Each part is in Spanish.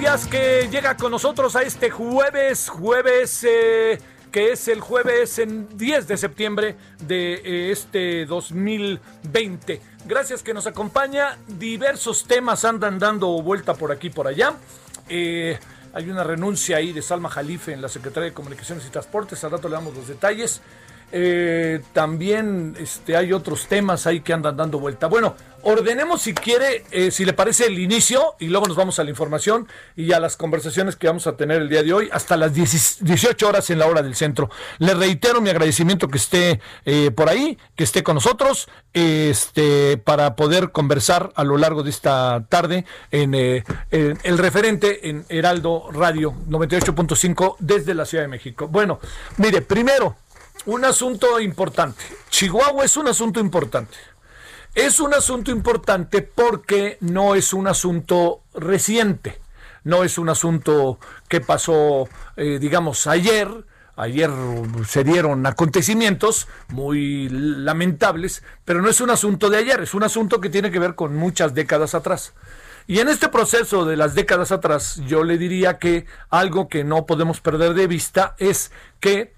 Gracias que llega con nosotros a este jueves, jueves eh, que es el jueves en 10 de septiembre de eh, este 2020. Gracias que nos acompaña, diversos temas andan dando vuelta por aquí por allá. Eh, hay una renuncia ahí de Salma Jalife en la Secretaría de Comunicaciones y Transportes, al rato le damos los detalles. Eh, también este, hay otros temas ahí que andan dando vuelta. Bueno, ordenemos si quiere, eh, si le parece el inicio y luego nos vamos a la información y a las conversaciones que vamos a tener el día de hoy hasta las 10 18 horas en la hora del centro. Le reitero mi agradecimiento que esté eh, por ahí, que esté con nosotros, este, para poder conversar a lo largo de esta tarde en, en el referente en Heraldo Radio 98.5 desde la Ciudad de México. Bueno, mire, primero, un asunto importante. Chihuahua es un asunto importante. Es un asunto importante porque no es un asunto reciente. No es un asunto que pasó, eh, digamos, ayer. Ayer se dieron acontecimientos muy lamentables, pero no es un asunto de ayer, es un asunto que tiene que ver con muchas décadas atrás. Y en este proceso de las décadas atrás, yo le diría que algo que no podemos perder de vista es que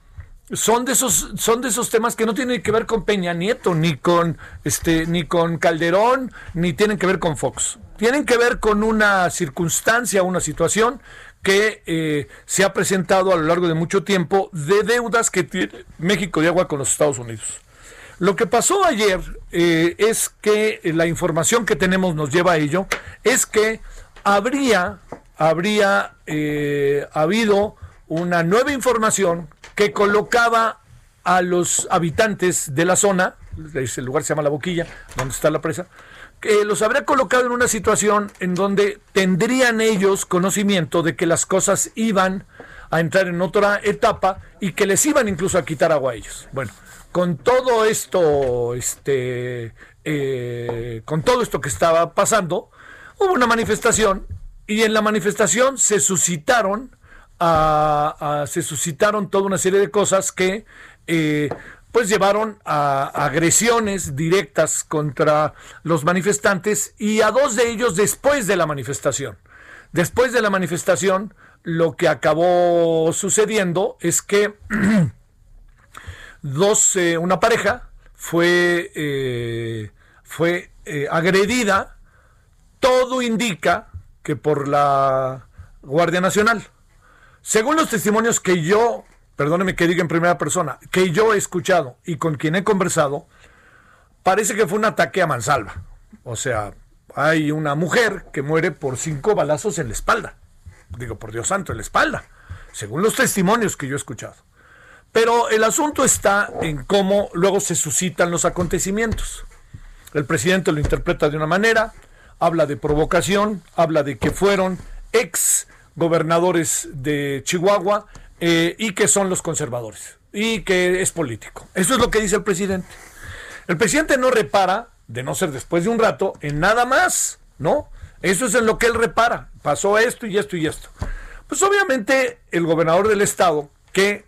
son de esos son de esos temas que no tienen que ver con Peña Nieto ni con este ni con Calderón ni tienen que ver con Fox. Tienen que ver con una circunstancia una situación que eh, se ha presentado a lo largo de mucho tiempo de deudas que tiene México de agua con los Estados Unidos. Lo que pasó ayer eh, es que la información que tenemos nos lleva a ello es que habría habría eh, habido una nueva información que colocaba a los habitantes de la zona, el lugar se llama La Boquilla, donde está la presa, que los habría colocado en una situación en donde tendrían ellos conocimiento de que las cosas iban a entrar en otra etapa y que les iban incluso a quitar agua a ellos. Bueno, con todo esto, este, eh, con todo esto que estaba pasando, hubo una manifestación y en la manifestación se suscitaron a- se suscitaron toda una serie de cosas que eh, pues llevaron a agresiones directas contra los manifestantes y a dos de ellos después de la manifestación. Después de la manifestación, lo que acabó sucediendo es que dos, eh, una pareja fue, eh, fue agredida, todo indica que por la Guardia Nacional. Según los testimonios que yo, perdóneme que diga en primera persona, que yo he escuchado y con quien he conversado, parece que fue un ataque a mansalva. O sea, hay una mujer que muere por cinco balazos en la espalda. Digo, por Dios santo, en la espalda. Según los testimonios que yo he escuchado. Pero el asunto está en cómo luego se suscitan los acontecimientos. El presidente lo interpreta de una manera, habla de provocación, habla de que fueron ex gobernadores de Chihuahua eh, y que son los conservadores y que es político. Eso es lo que dice el presidente. El presidente no repara, de no ser después de un rato, en nada más, ¿no? Eso es en lo que él repara. Pasó esto y esto y esto. Pues obviamente el gobernador del estado, que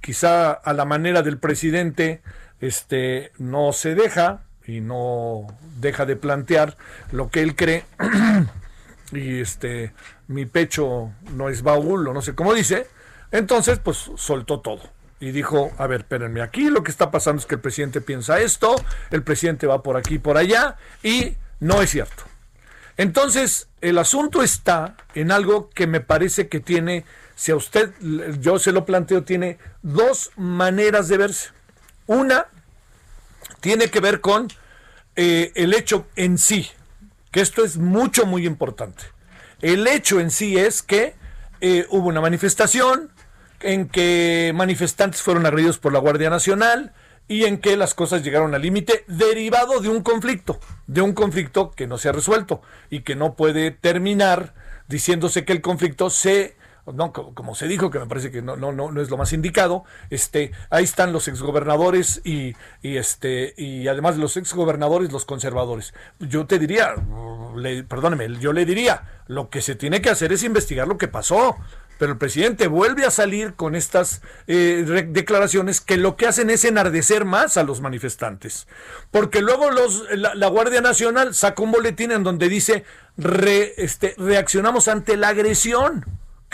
quizá a la manera del presidente, este, no se deja y no deja de plantear lo que él cree. y este, mi pecho no es baúl, o no sé cómo dice. Entonces, pues soltó todo y dijo, a ver, espérenme, aquí lo que está pasando es que el presidente piensa esto, el presidente va por aquí y por allá, y no es cierto. Entonces, el asunto está en algo que me parece que tiene, si a usted, yo se lo planteo, tiene dos maneras de verse. Una tiene que ver con eh, el hecho en sí, que esto es mucho, muy importante. El hecho en sí es que eh, hubo una manifestación en que manifestantes fueron agredidos por la Guardia Nacional, y en que las cosas llegaron al límite derivado de un conflicto, de un conflicto que no se ha resuelto y que no puede terminar diciéndose que el conflicto se no, como se dijo, que me parece que no, no, no, es lo más indicado, este, ahí están los exgobernadores y, y este, y además de los exgobernadores, los conservadores. Yo te diría, le, perdóneme, yo le diría, lo que se tiene que hacer es investigar lo que pasó pero el presidente vuelve a salir con estas eh, declaraciones que lo que hacen es enardecer más a los manifestantes. Porque luego los, la, Guardia Nacional saca un boletín en donde dice este, reaccionamos ante la agresión.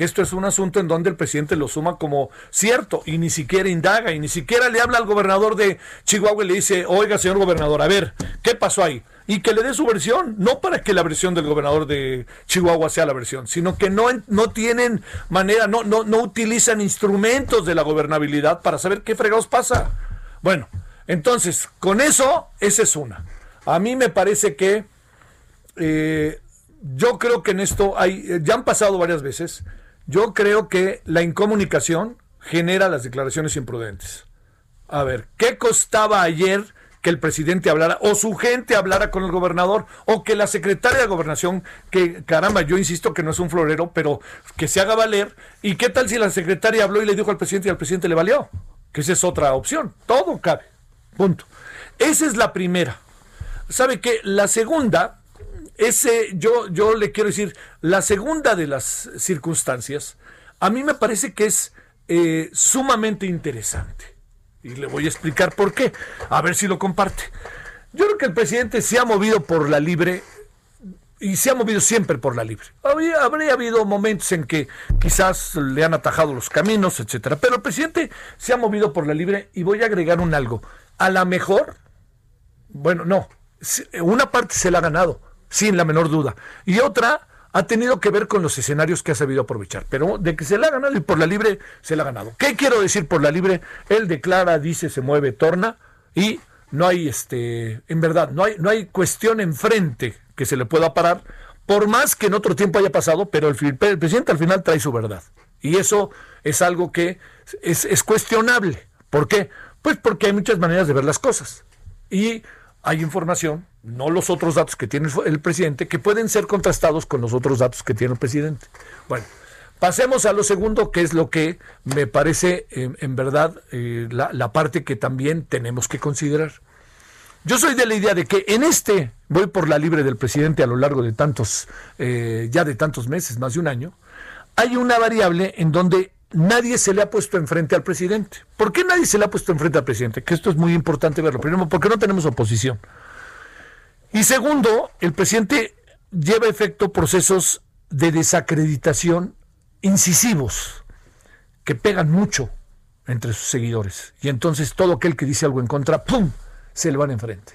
Que esto es un asunto en donde el presidente lo suma como cierto y ni siquiera indaga y ni siquiera le habla al gobernador de Chihuahua y le dice, oiga señor gobernador, a ver, ¿qué pasó ahí? y que le dé su versión, no para que la versión del gobernador de Chihuahua sea la versión, sino que no, no tienen manera, no, no, no utilizan instrumentos de la gobernabilidad para saber qué fregados pasa. Bueno, entonces, con eso, esa es una. A mí me parece que eh, yo creo que en esto hay, ya han pasado varias veces, yo creo que la incomunicación genera las declaraciones imprudentes. A ver, ¿qué costaba ayer que el presidente hablara o su gente hablara con el gobernador o que la secretaria de gobernación, que caramba, yo insisto que no es un florero, pero que se haga valer. ¿Y qué tal si la secretaria habló y le dijo al presidente y al presidente le valió? Que esa es otra opción. Todo cabe. Punto. Esa es la primera. ¿Sabe qué? La segunda, ese, yo, yo le quiero decir, la segunda de las circunstancias, a mí me parece que es eh, sumamente interesante. Y le voy a explicar por qué. A ver si lo comparte. Yo creo que el presidente se ha movido por la libre y se ha movido siempre por la libre. Habría, habría, habido momentos en que quizás le han atajado los caminos, etcétera, pero el presidente se ha movido por la libre y voy a agregar un algo. A la mejor, bueno, no, una parte se la ha ganado, sin la menor duda, y otra ha tenido que ver con los escenarios que ha sabido aprovechar. Pero de que se la ha ganado y por la libre, se la ha ganado. ¿Qué quiero decir por la libre? Él declara, dice, se mueve, torna y no hay, este, en verdad, no hay, no hay cuestión enfrente que se le pueda parar, por más que en otro tiempo haya pasado, pero el, el presidente al final trae su verdad. Y eso es algo que es, es cuestionable. ¿Por qué? Pues porque hay muchas maneras de ver las cosas. Y hay información, no los otros datos que tiene el presidente, que pueden ser contrastados con los otros datos que tiene el presidente. Bueno, pasemos a lo segundo, que es lo que me parece en verdad eh, la, parte que también tenemos que considerar. Yo soy de la idea de que en este voy por la libre del presidente a lo largo de tantos, eh, ya de tantos meses, más de un año, hay una variable en donde nadie se le ha puesto enfrente al presidente. ¿Por qué nadie se le ha puesto enfrente al presidente? Que esto es muy importante verlo. Primero, porque no tenemos oposición. Y segundo, el presidente lleva a efecto procesos de desacreditación incisivos que pegan mucho entre sus seguidores. Y entonces todo aquel que dice algo en contra, ¡pum!, se le van enfrente.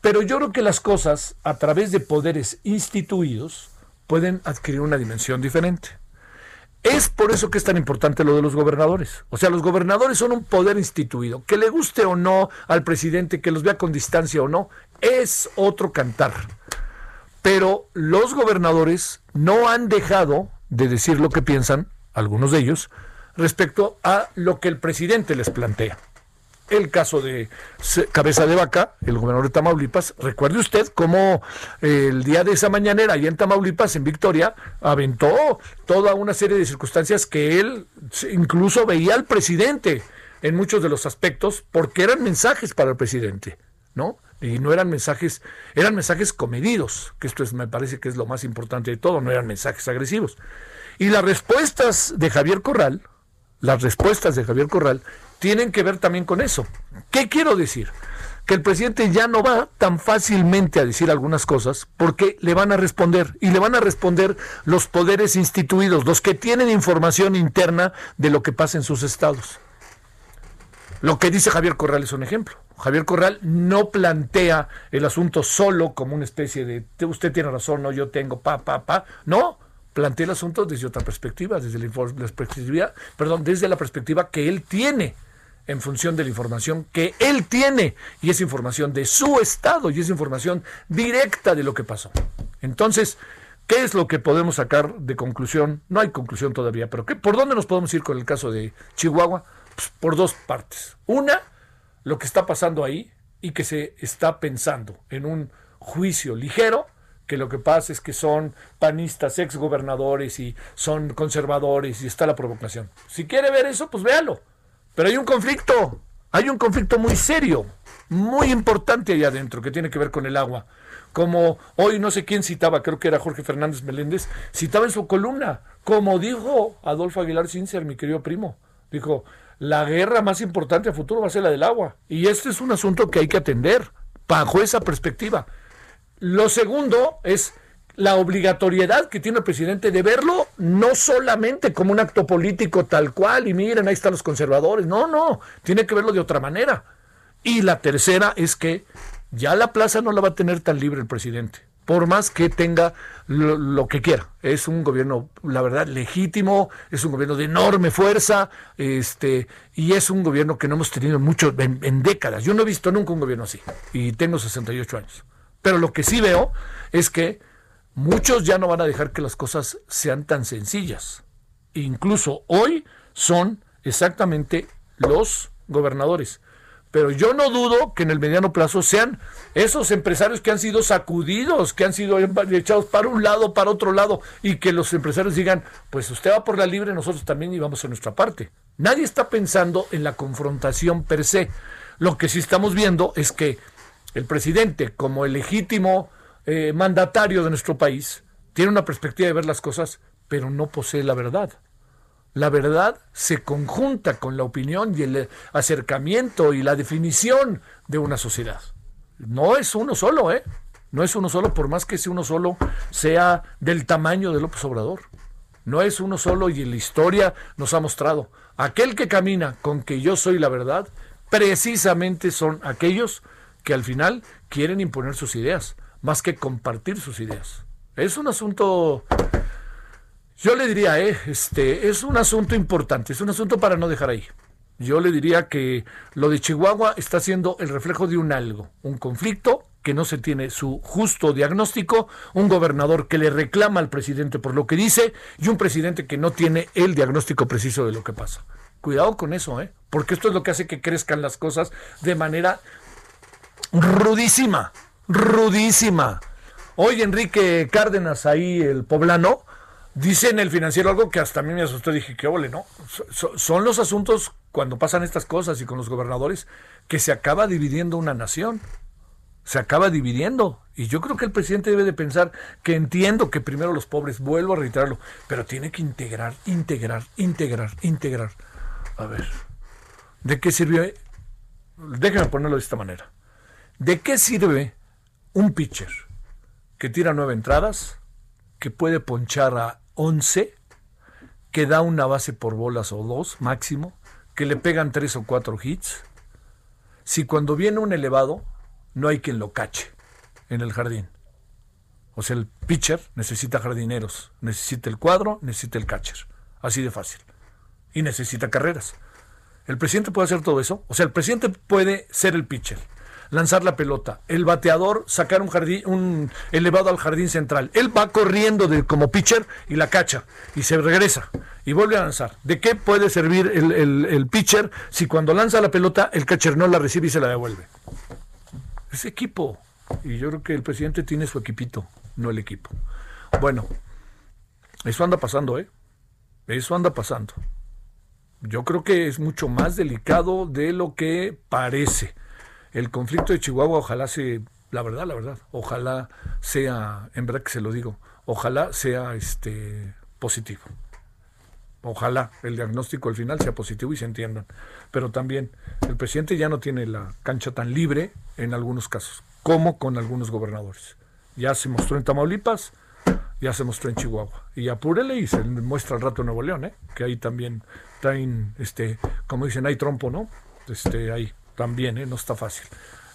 Pero yo creo que las cosas, a través de poderes instituidos, pueden adquirir una dimensión diferente. Es por eso que es tan importante lo de los gobernadores. O sea, los gobernadores son un poder instituido. Que le guste o no al presidente, que los vea con distancia o no, es otro cantar. Pero los gobernadores no han dejado de decir lo que piensan, algunos de ellos, respecto a lo que el presidente les plantea el caso de Cabeza de Vaca, el gobernador de Tamaulipas. Recuerde usted cómo eh, el día de esa mañanera, allá en Tamaulipas, en Victoria, aventó toda una serie de circunstancias que él incluso veía al presidente en muchos de los aspectos, porque eran mensajes para el presidente, ¿no? Y no eran mensajes, eran mensajes comedidos, que esto es, me parece que es lo más importante de todo, no eran mensajes agresivos. Y las respuestas de Javier Corral, las respuestas de Javier Corral tienen que ver también con eso. ¿Qué quiero decir? que el presidente ya no va tan fácilmente a decir algunas cosas porque le van a responder y le van a responder los poderes instituidos, los que tienen información interna de lo que pasa en sus estados. Lo que dice Javier Corral es un ejemplo. Javier Corral no plantea el asunto solo como una especie de usted tiene razón, no yo tengo pa pa pa, no, plantea el asunto desde otra perspectiva, desde la, perspectiva, perdón, desde la perspectiva que él tiene en función de la información que él tiene y es información de su estado y es información directa de lo que pasó. Entonces, ¿qué es lo que podemos sacar de conclusión? No hay conclusión todavía, pero ¿qué, ¿por dónde nos podemos ir con el caso de Chihuahua? Pues, por dos partes. Una, lo que está pasando ahí y que se está pensando en un juicio ligero, que lo que pasa es que son panistas, exgobernadores y son conservadores y está la provocación. Si quiere ver eso, pues véalo. Pero hay un conflicto, hay un conflicto muy serio, muy importante allá adentro, que tiene que ver con el agua. Como hoy no sé quién citaba, creo que era Jorge Fernández Meléndez, citaba en su columna, como dijo Adolfo Aguilar Cincer, mi querido primo, dijo, la guerra más importante a futuro va a ser la del agua. Y este es un asunto que hay que atender bajo esa perspectiva. Lo segundo es la obligatoriedad que tiene el presidente de verlo no solamente como un acto político tal cual, y miren, ahí están los conservadores. No, no, tiene que verlo de otra manera. Y la tercera es que ya la plaza no la va a tener tan libre el presidente por más que tenga lo, que quiera. Es un gobierno, la verdad, legítimo, es un gobierno de enorme fuerza, este, y es un gobierno que no hemos tenido mucho en, décadas. Yo no he visto nunca un gobierno así, y tengo 68 años. Pero lo que sí veo es que muchos ya no van a dejar que las cosas sean tan sencillas. Incluso hoy son exactamente los gobernadores pero yo no dudo que en el mediano plazo sean esos empresarios que han sido sacudidos, que han sido echados para un lado, para otro lado, y que los empresarios digan, pues usted va por la libre, nosotros también íbamos a nuestra parte. Nadie está pensando en la confrontación per se. Lo que sí estamos viendo es que el presidente, como el legítimo eh, mandatario de nuestro país, tiene una perspectiva de ver las cosas, pero no posee la verdad. La verdad se conjunta con la opinión y el acercamiento y la definición de una sociedad. No es uno solo, ¿eh? No es uno solo, por más que ese uno solo sea del tamaño de López Obrador. No es uno solo y la historia nos ha mostrado. Aquel que camina con que yo soy la verdad, precisamente son aquellos que al final quieren imponer sus ideas, más que compartir sus ideas. Es un asunto yo le diría, eh, este, es un asunto importante, es un asunto para no dejar ahí. Yo le diría que lo de Chihuahua está siendo el reflejo de un algo, un conflicto que no se tiene su justo diagnóstico, un gobernador que le reclama al presidente por lo que dice y un presidente que no tiene el diagnóstico preciso de lo que pasa. Cuidado con eso, ¿eh? porque esto es lo que hace que crezcan las cosas de manera rudísima, rudísima. Hoy Enrique Cárdenas, ahí el poblano, Dice en el financiero algo que hasta a mí me asustó. Dije, qué ole, ¿no? son los asuntos cuando pasan estas cosas y con los gobernadores que se acaba dividiendo una nación. Se acaba dividiendo. Y yo creo que el presidente debe de pensar que entiendo que primero los pobres, vuelvo a reiterarlo, pero tiene que integrar, integrar, integrar, integrar. A ver, ¿de qué sirve? Déjenme ponerlo de esta manera. ¿De qué sirve un pitcher que tira nueve entradas, que puede ponchar a 11, que da una base por bolas o dos máximo, que le pegan tres o cuatro hits. Si cuando viene un elevado, no hay quien lo cache en el jardín. O sea, el pitcher necesita jardineros, necesita el cuadro, necesita el catcher. Así de fácil. Y necesita carreras. ¿El presidente puede hacer todo eso? O sea, el presidente puede ser el pitcher lanzar la pelota, el bateador sacar un jardín, un elevado al jardín central. Él va corriendo de, como pitcher y la cacha y se regresa y vuelve a lanzar. ¿De qué puede servir el, pitcher si cuando lanza la pelota el catcher no la recibe y se la devuelve? Es equipo. Y yo creo que el presidente tiene su equipito, no el equipo. Bueno, eso anda pasando, ¿eh? Eso anda pasando. Yo creo que es mucho más delicado de lo que parece el conflicto de Chihuahua ojalá se, la verdad, la verdad, ojalá sea, en verdad que se lo digo, ojalá sea este positivo. Ojalá el diagnóstico al final sea positivo y se entiendan. Pero también el presidente ya no tiene la cancha tan libre en algunos casos, como con algunos gobernadores. Ya se mostró en Tamaulipas, ya se mostró en Chihuahua. Y apúrele y se muestra al rato en Nuevo León, ¿eh? que ahí también traen, este, como dicen, hay trompo, ¿no? Este, ahí también, ¿eh? no está fácil.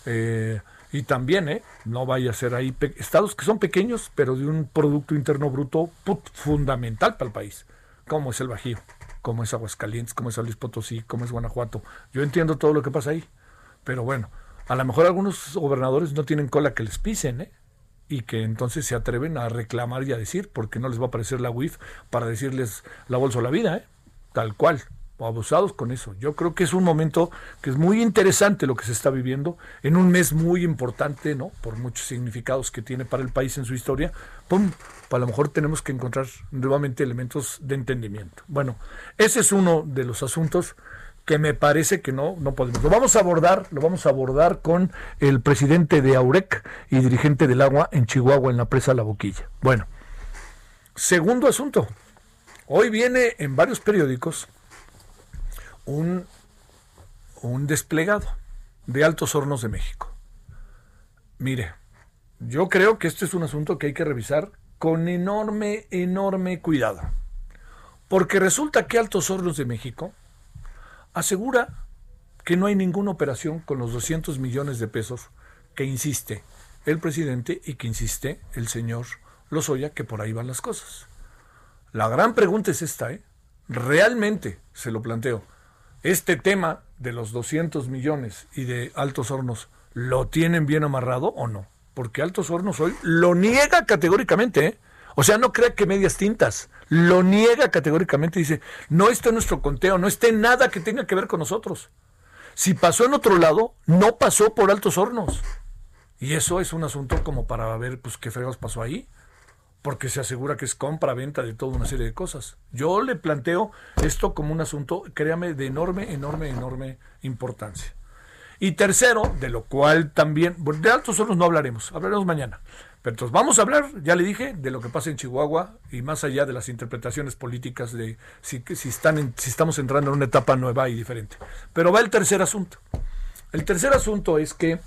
Eh, y también, ¿eh? no vaya a ser ahí estados que son pequeños, pero de un Producto Interno Bruto fundamental para el país como es el Bajío, como es Aguascalientes, como es San Luis Potosí, como es Guanajuato. Yo entiendo todo lo que pasa ahí, pero bueno, a lo mejor algunos gobernadores no tienen cola que les pisen, ¿eh? y que entonces se atreven a reclamar y a decir, porque no les va a aparecer la WIF para decirles la bolsa o la vida, ¿eh? tal cual abusados con eso. Yo creo que es un momento que es muy interesante lo que se está viviendo en un mes muy importante, ¿no? Por muchos significados que tiene para el país en su historia. ¡Pum! A lo mejor tenemos que encontrar nuevamente elementos de entendimiento. Bueno, ese es uno de los asuntos que me parece que no, no podemos. Lo vamos a abordar, lo vamos a abordar con el presidente de AUREC y dirigente del agua en Chihuahua, en la presa La Boquilla. Bueno, segundo asunto. Hoy viene en varios periódicos un, un desplegado de Altos Hornos de México. Mire, yo creo que este es un asunto que hay que revisar con enorme, enorme cuidado. Porque resulta que Altos Hornos de México asegura que no hay ninguna operación con los 200 millones de pesos que insiste el presidente y que insiste el señor Lozoya que por ahí van las cosas. La gran pregunta es esta, ¿eh? Realmente, se lo planteo, este tema de los 200 millones y de Altos Hornos, ¿lo tienen bien amarrado o no? Porque Altos Hornos hoy lo niega categóricamente, ¿eh? O sea, no cree que medias tintas, lo niega categóricamente, dice, no está en nuestro conteo, no está en nada que tenga que ver con nosotros. Si pasó en otro lado, no pasó por Altos Hornos. Y eso es un asunto como para ver, pues, qué fregados pasó ahí porque se asegura que es compra-venta de toda una serie de cosas. Yo le planteo esto como un asunto, créame, de enorme, enorme, enorme importancia. Y tercero, de lo cual también, de altos hornos no hablaremos, hablaremos mañana. Pero entonces vamos a hablar, ya le dije, de lo que pasa en Chihuahua y más allá de las interpretaciones políticas de si, si, están si estamos entrando en una etapa nueva y diferente. Pero va el tercer asunto. El tercer asunto es que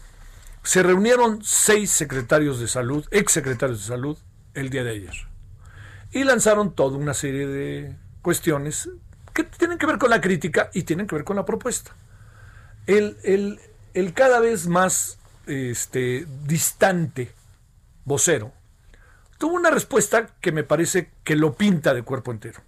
se reunieron seis secretarios de salud, ex secretarios de salud, el día de ayer. Y lanzaron toda una serie de cuestiones que tienen que ver con la crítica y tienen que ver con la propuesta. El, el, cada vez más este, distante vocero tuvo una respuesta que me parece que lo pinta de cuerpo entero.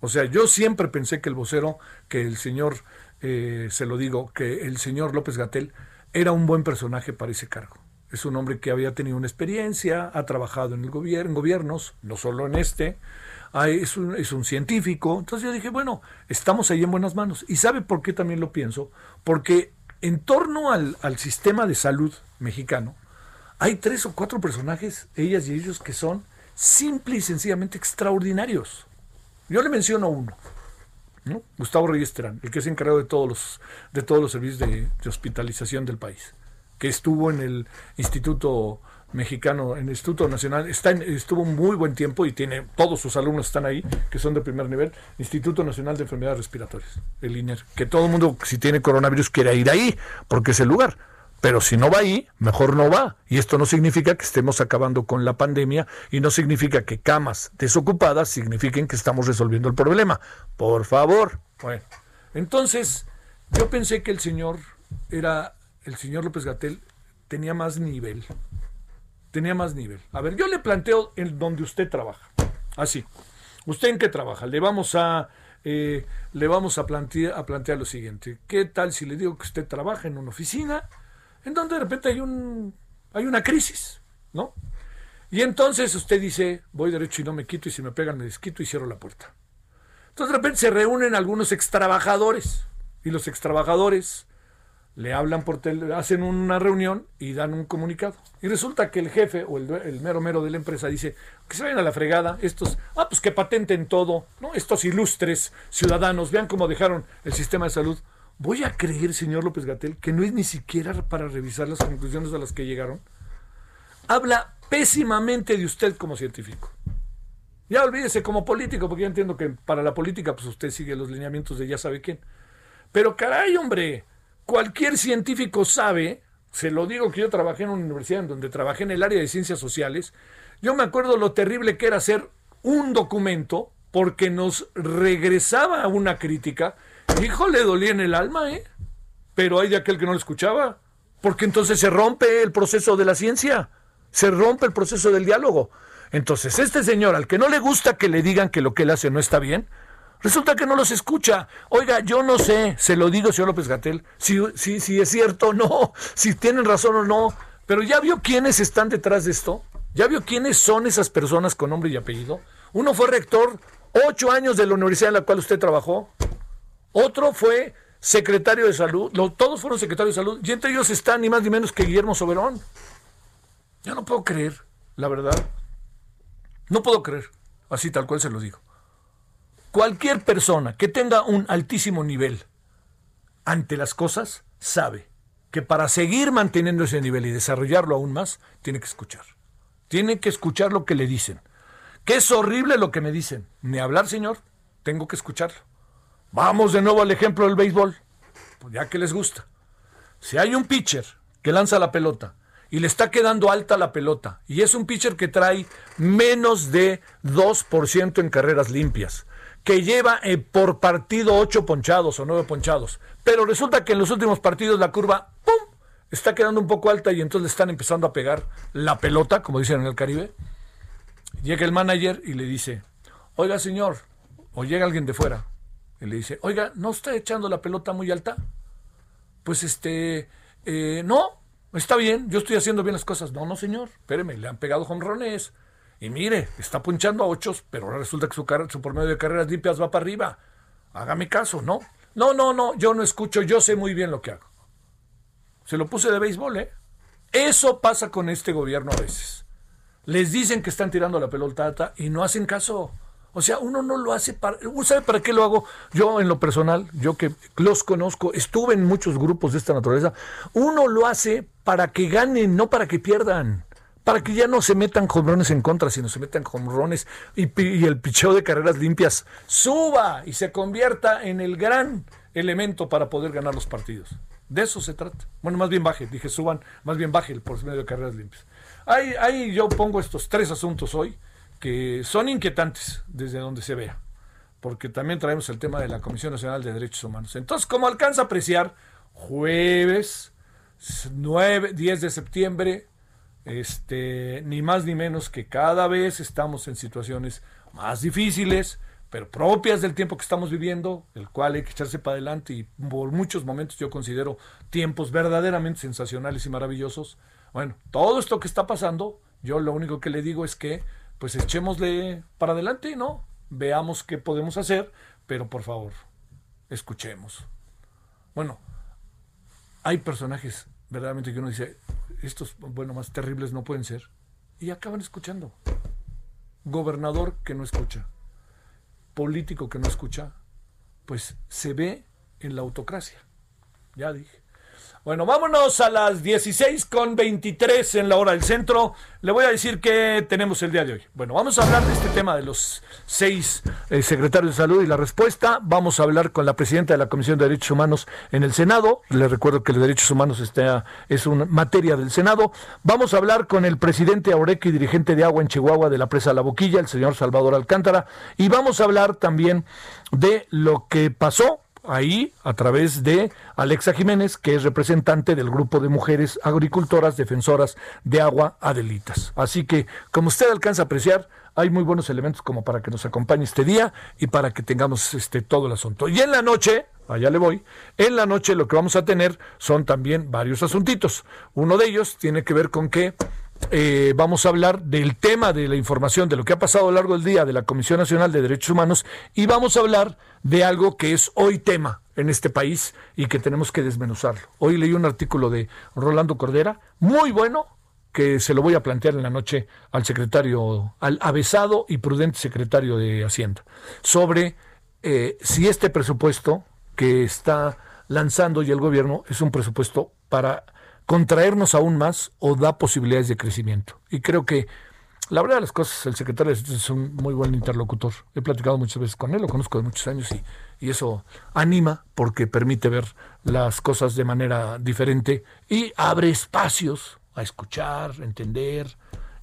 O sea, yo siempre pensé que el vocero, que el señor, eh, se lo digo, que el señor López Gatel era un buen personaje para ese cargo. Es un hombre que había tenido una experiencia, ha trabajado en el gobierno, en gobiernos, no solo en este, es, un, es un científico. Entonces yo dije, bueno, estamos ahí en buenas manos. ¿Y sabe por qué también lo pienso? Porque en torno al, al sistema de salud mexicano, hay tres o cuatro personajes, ellas y ellos, que son simple y sencillamente extraordinarios. Yo le menciono uno, ¿no? Gustavo Reyes Terán, el que es encargado de todos los, de todos los servicios de hospitalización del país que estuvo en el Instituto Mexicano, en el Instituto Nacional, está estuvo muy buen tiempo y tiene, todos sus alumnos están ahí, que son de primer nivel, Instituto Nacional de Enfermedades Respiratorias, el INER, que todo el mundo, si tiene coronavirus, quiere ir ahí, porque es el lugar. Pero si no va ahí, mejor no va. Y esto no significa que estemos acabando con la pandemia y no significa que camas desocupadas signifiquen que estamos resolviendo el problema. Por favor. Bueno, entonces yo pensé que el señor era el señor López Gatel tenía más nivel. Tenía más nivel. A ver, yo le planteo en donde usted trabaja. Así. ¿Usted en qué trabaja? Le vamos a, eh, le vamos a, plantear, a plantear lo siguiente. ¿Qué tal si le digo que usted trabaja en una oficina en donde de repente hay, un, hay una crisis? ¿No? Y entonces usted dice, voy derecho y no me quito y si me pegan me desquito y cierro la puerta. Entonces de repente se reúnen algunos extrabajadores y los extrabajadores le hablan por tele, hacen una reunión y dan un comunicado. Y resulta que el jefe o el, mero mero de la empresa dice que se vayan a la fregada, estos, ah, pues que patenten todo, ¿no? Estos ilustres ciudadanos, vean cómo dejaron el sistema de salud. Voy a creer, señor López Gatel, que no es ni siquiera para revisar las conclusiones a las que llegaron. Habla pésimamente de usted como científico. Ya olvídese como político, porque yo entiendo que para la política, pues usted sigue los lineamientos de ya sabe quién. Pero caray, hombre, cualquier científico sabe, se lo digo que yo trabajé en una universidad en donde trabajé en el área de ciencias sociales, yo me acuerdo lo terrible que era hacer un documento porque nos regresaba una crítica. Hijo, le dolía en el alma, ¿eh? Pero hay de aquel que no lo escuchaba, porque entonces se rompe el proceso de la ciencia, se rompe el proceso del diálogo. Entonces, este señor, al que no le gusta que le digan que lo que él hace no está bien, resulta que no los escucha. Oiga, yo no sé, se lo digo, señor López Gatel, si, si, si es cierto o no, si tienen razón o no, pero ya vio quiénes están detrás de esto, ya vio quiénes son esas personas con nombre y apellido. Uno fue rector ocho años de la universidad en la cual usted trabajó, otro fue secretario de salud, todos fueron secretarios de salud, y entre ellos está ni más ni menos que Guillermo Soberón. Yo no puedo creer, la verdad. No puedo creer, así tal cual se lo digo. Cualquier persona que tenga un altísimo nivel ante las cosas sabe que para seguir manteniendo ese nivel y desarrollarlo aún más, tiene que escuchar. Tiene que escuchar lo que le dicen. Que es horrible lo que me dicen. Ni hablar, señor, tengo que escucharlo. Vamos de nuevo al ejemplo del béisbol. Pues ya que les gusta. Si hay un pitcher que lanza la pelota y le está quedando alta la pelota. Y es un pitcher que trae menos de 2% en carreras limpias, que lleva eh, por partido 8 ponchados o 9 ponchados. Pero resulta que en los últimos partidos la curva, está quedando un poco alta y entonces le están empezando a pegar la pelota, como dicen en el Caribe. Llega el manager y le dice, oiga señor, o llega alguien de fuera y le dice, oiga, ¿no está echando la pelota muy alta? Pues este, eh, no, Está bien, yo estoy haciendo bien las cosas. No, no, señor, espéreme, le han pegado jonrones. Y mire, está punchando a ocho, pero resulta que su, su por medio de carreras limpias va para arriba. Hágame caso, ¿no? No, no, no, yo no escucho, yo sé muy bien lo que hago. Se lo puse de béisbol, ¿eh? Eso pasa con este gobierno a veces. Les dicen que están tirando la pelota y no hacen caso. O sea, uno no lo hace para... ¿Sabe para qué lo hago? Yo en lo personal, yo que los conozco, estuve en muchos grupos de esta naturaleza, uno lo hace para que ganen, no para que pierdan. Para que ya no se metan jonrones en contra, sino se metan jonrones y, el picheo de carreras limpias suba y se convierta en el gran elemento para poder ganar los partidos. De eso se trata. Bueno, más bien baje, dije suban, más bien baje el por medio de carreras limpias. Ahí, ahí yo pongo estos tres asuntos hoy que son inquietantes desde donde se vea, porque también traemos el tema de la Comisión Nacional de Derechos Humanos. Entonces, como alcanza a apreciar, jueves 9, 10 de septiembre, este, ni más ni menos que cada vez estamos en situaciones más difíciles, pero propias del tiempo que estamos viviendo, el cual hay que echarse para adelante y por muchos momentos yo considero tiempos verdaderamente sensacionales y maravillosos. Bueno, todo esto que está pasando, yo lo único que le digo es que pues echémosle para adelante, ¿no? Veamos qué podemos hacer, pero por favor, escuchemos. Bueno, hay personajes verdaderamente que uno dice, estos, bueno, más terribles no pueden ser, y acaban escuchando. Gobernador que no escucha, político que no escucha, pues se ve en la autocracia. Ya dije. Bueno, vámonos a las 16 con 23 en la hora del centro. Le voy a decir qué tenemos el día de hoy. Bueno, vamos a hablar de este tema de los seis eh, secretarios de salud y la respuesta. Vamos a hablar con la presidenta de la Comisión de Derechos Humanos en el Senado. Le recuerdo que los derechos humanos está, es una materia del Senado. Vamos a hablar con el presidente Aureque y dirigente de agua en Chihuahua de la presa La Boquilla, el señor Salvador Alcántara. Y vamos a hablar también de lo que pasó ahí a través de Alexa Jiménez, que es representante del grupo de mujeres agricultoras defensoras de agua Adelitas. Así que, como usted alcanza a apreciar, hay muy buenos elementos como para que nos acompañe este día y para que tengamos este todo el asunto. Y en la noche, allá le voy, en la noche lo que vamos a tener son también varios asuntitos. Uno de ellos tiene que ver con que eh, vamos a hablar del tema de la información, de lo que ha pasado a lo largo del día de la Comisión Nacional de Derechos Humanos y vamos a hablar de algo que es hoy tema en este país y que tenemos que desmenuzarlo. Hoy leí un artículo de Rolando Cordera, muy bueno, que se lo voy a plantear en la noche al secretario, al avesado y prudente secretario de Hacienda, sobre eh, si este presupuesto que está lanzando y el gobierno es un presupuesto para contraernos aún más o da posibilidades de crecimiento. Y creo que La verdad de las cosas, el secretario es un muy buen interlocutor. He platicado muchas veces con él, lo conozco de muchos años y, y eso anima porque permite ver las cosas de manera diferente y abre espacios a escuchar, entender,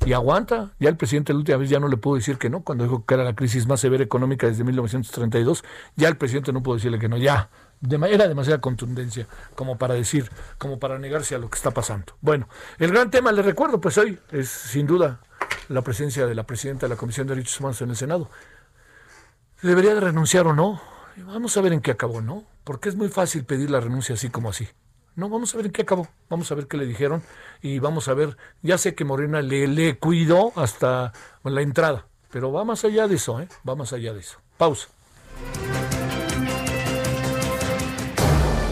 y aguanta. Ya el presidente la última vez ya no le pudo decir que no, cuando dijo que era la crisis más severa económica desde 1932, ya el presidente no pudo decirle que no, ya. De, era demasiada contundencia como para decir, como para negarse a lo que está pasando. Bueno, el gran tema, le recuerdo, pues hoy es sin duda la presencia de la presidenta de la Comisión de Derechos Humanos en el Senado. ¿Debería de renunciar o no? Vamos a ver en qué acabó, ¿no? Porque es muy fácil pedir la renuncia así como así. No, vamos a ver en qué acabó. Vamos a ver qué le dijeron y vamos a ver. Ya sé que Morena le, le cuidó hasta la entrada, pero va más allá de eso, ¿eh? Va más allá de eso. Pausa.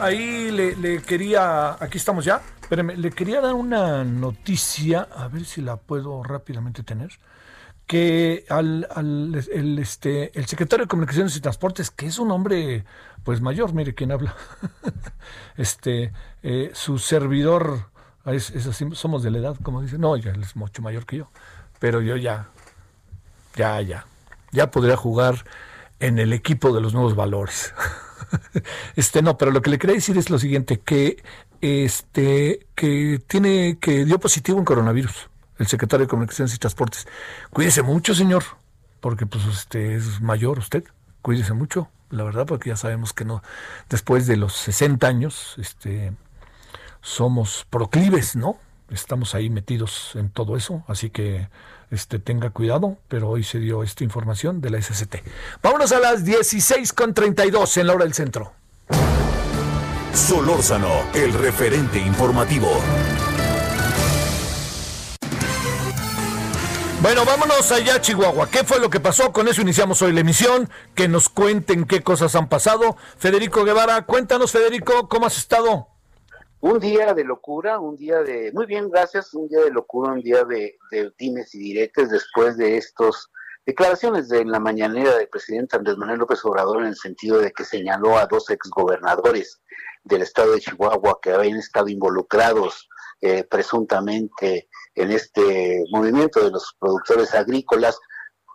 Ahí le, quería, aquí estamos ya, espérame, le quería dar una noticia, a ver si la puedo rápidamente tener, que al, el, este, el secretario de Comunicaciones y Transportes, que es un hombre, pues mayor, mire quién habla, este, eh, su servidor, es, así, somos de la edad, como dice, no, ya él es mucho mayor que yo, pero yo ya, ya, ya, ya podría jugar en el equipo de los nuevos valores. este no, pero lo que le quería decir es lo siguiente, que este que tiene que dio positivo en coronavirus, el secretario de Comunicaciones y Transportes. Cuídese mucho, señor, porque pues usted es mayor usted. Cuídese mucho, la verdad, porque ya sabemos que no después de los 60 años este somos proclives, ¿no? Estamos ahí metidos en todo eso, así que este, tenga cuidado, pero hoy se dio esta información de la SCT. Vámonos a las 16.32 en la hora del centro. Solórzano, el referente informativo. Bueno, vámonos allá a Chihuahua. ¿Qué fue lo que pasó? Con eso iniciamos hoy la emisión. Que nos cuenten qué cosas han pasado. Federico Guevara, cuéntanos, Federico, ¿cómo has estado? Un día de locura, un día de, muy bien, gracias, un día de locura, un día de, dimes y diretes después de estos declaraciones de la mañanera del presidente Andrés Manuel López Obrador en el sentido de que señaló a dos exgobernadores del estado de Chihuahua que habían estado involucrados eh, presuntamente en este movimiento de los productores agrícolas,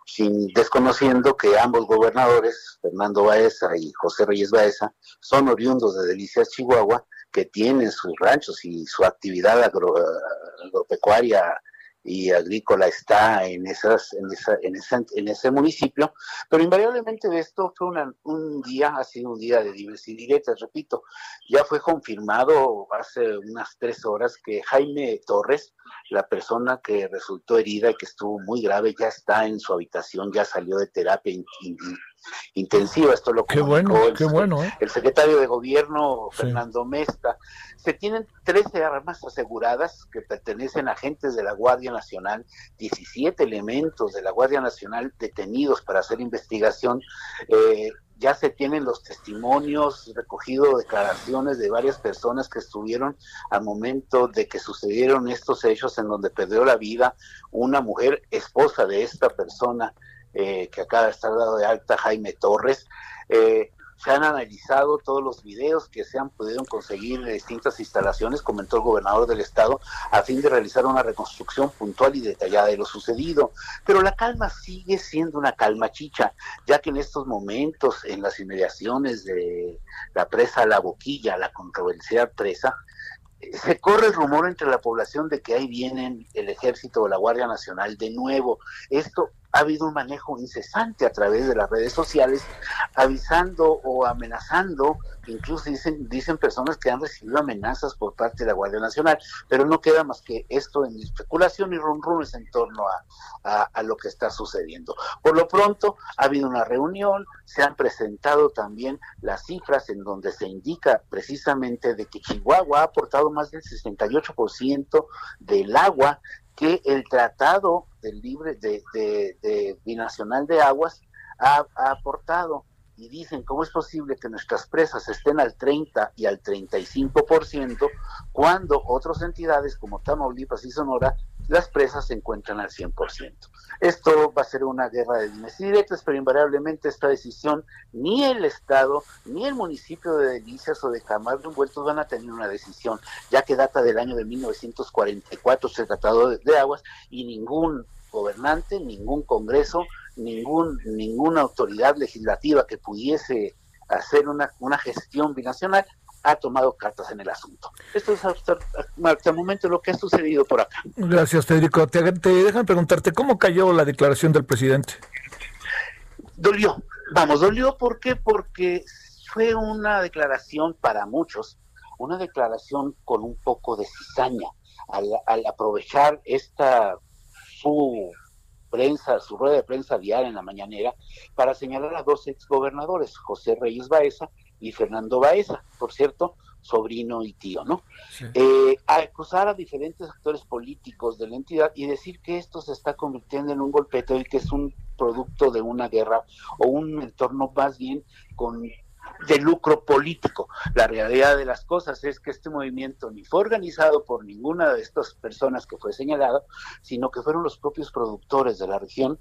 sin desconociendo que ambos gobernadores, Fernando Baeza y José Reyes Baeza, son oriundos de Delicias, Chihuahua, que tienen sus ranchos y su actividad agropecuaria y agrícola está en esas en esa, en, esa, en ese municipio, pero invariablemente esto fue un día, ha sido un día de diversidad, repito, ya fue confirmado hace unas tres horas que Jaime Torres, la persona que resultó herida y que estuvo muy grave, ya está en su habitación, ya salió de terapia intensiva. Esto lo qué bueno, el, qué bueno, ¿eh? el secretario de gobierno, Fernando Mesta. Se tienen 13 armas aseguradas que pertenecen a agentes de la Guardia Nacional, 17 elementos de la Guardia Nacional detenidos para hacer investigación. Eh, ya se tienen los testimonios, recogido declaraciones de varias personas que estuvieron al momento de que sucedieron estos hechos en donde perdió la vida una mujer esposa de esta persona eh, que acaba de estar dado de alta, Jaime Torres. Eh, se han analizado todos los videos que se han podido conseguir de distintas instalaciones, comentó el gobernador del estado, a fin de realizar una reconstrucción puntual y detallada de lo sucedido. Pero la calma sigue siendo una calma chicha, ya que en estos momentos, en las inmediaciones de la presa La Boquilla, la controversial presa, se corre el rumor entre la población de que ahí vienen el ejército o la Guardia Nacional de nuevo. Esto ha habido un manejo incesante a través de las redes sociales, avisando o amenazando, incluso dicen, dicen personas que han recibido amenazas por parte de la Guardia Nacional, pero no queda más que esto en especulación y rumores en torno a, a lo que está sucediendo. Por lo pronto, ha habido una reunión, se han presentado también las cifras en donde se indica precisamente de que Chihuahua ha aportado más del 68% del agua que el tratado del libre de, binacional de aguas ha, ha, aportado. Y dicen cómo es posible que nuestras presas estén al 30 y al 35% cuando otras entidades como Tamaulipas y Sonora las presas se encuentran al 100%. Esto va a ser una guerra de dimes y directas, pero invariablemente esta decisión ni el Estado ni el municipio de Delicias o de Camargo envueltos van a tener una decisión, ya que data del año de 1944 ese tratado de aguas y ningún gobernante, ningún congreso, ningún ninguna autoridad legislativa que pudiese hacer una, una gestión binacional ha tomado cartas en el asunto. Esto es hasta, hasta el momento lo que ha sucedido por acá. Gracias, Federico. Te, te dejan preguntarte, ¿cómo cayó la declaración del presidente? Dolió, vamos, dolió, ¿por qué? Porque fue una declaración para muchos, una declaración con un poco de cizaña, al, al aprovechar esta su prensa, su rueda de prensa diaria en la mañanera, para señalar a dos exgobernadores, José Reyes Baeza y Fernando Baeza, por cierto, sobrino y tío, ¿no? Sí. Eh, a acusar a diferentes actores políticos de la entidad y decir que esto se está convirtiendo en un golpeteo y que es un producto de una guerra o un entorno más bien con de lucro político. La realidad de las cosas es que este movimiento ni fue organizado por ninguna de estas personas que fue señalado, sino que fueron los propios productores de la región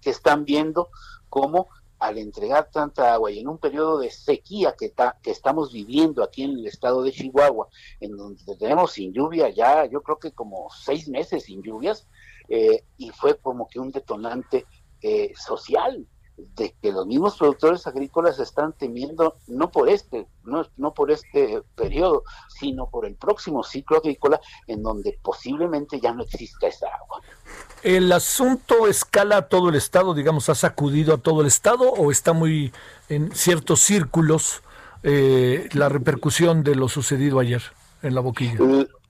que están viendo cómo al entregar tanta agua y en un periodo de sequía que, ta, que estamos viviendo aquí en el estado de Chihuahua, en donde tenemos sin lluvia ya, yo creo que como seis meses sin lluvias, eh, y fue como que un detonante eh, social de que los mismos productores agrícolas están temiendo no por este no, no por este periodo sino por el próximo ciclo agrícola en donde posiblemente ya no exista esa agua. El asunto escala a todo el estado digamos ha sacudido a todo el estado o está muy en ciertos círculos eh, la repercusión de lo sucedido ayer en la boquilla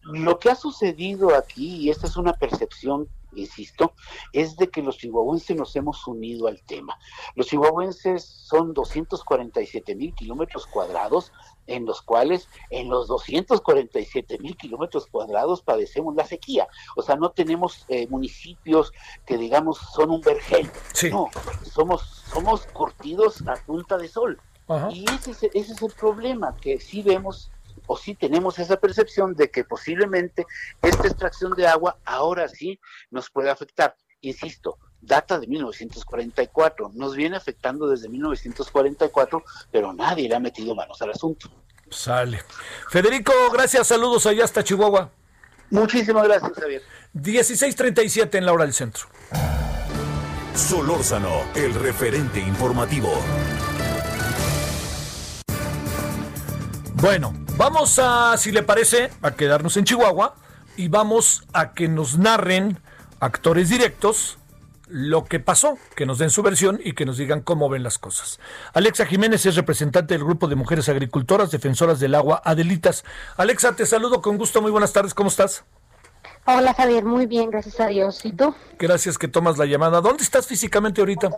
lo que ha sucedido aquí y esta es una percepción insisto, es de que los chihuahuenses nos hemos unido al tema. Los chihuahuenses son 247 mil kilómetros cuadrados, en los cuales en los 247 mil kilómetros cuadrados padecemos la sequía. O sea, no tenemos eh, municipios que digamos son un vergel. Sí. No, somos, somos curtidos a punta de sol. Ajá. Y ese es, ese es el problema, que sí vemos o sí tenemos esa percepción de que posiblemente esta extracción de agua ahora sí nos puede afectar. Insisto, data de 1944, nos viene afectando desde 1944, pero nadie le ha metido manos al asunto. Sale. Federico, gracias, saludos allá hasta Chihuahua. Muchísimas gracias, Javier. 16:37 en la hora del centro. Solórzano, el referente informativo. Bueno, vamos a, si le parece, a quedarnos en Chihuahua y vamos a que nos narren actores directos lo que pasó, que nos den su versión y que nos digan cómo ven las cosas. Alexa Jiménez es representante del grupo de mujeres agricultoras defensoras del agua Adelitas. Alexa, te saludo con gusto, muy buenas tardes, ¿cómo estás? Hola Javier, muy bien, gracias a Dios. ¿Y tú? Gracias que tomas la llamada. ¿Dónde estás físicamente ahorita?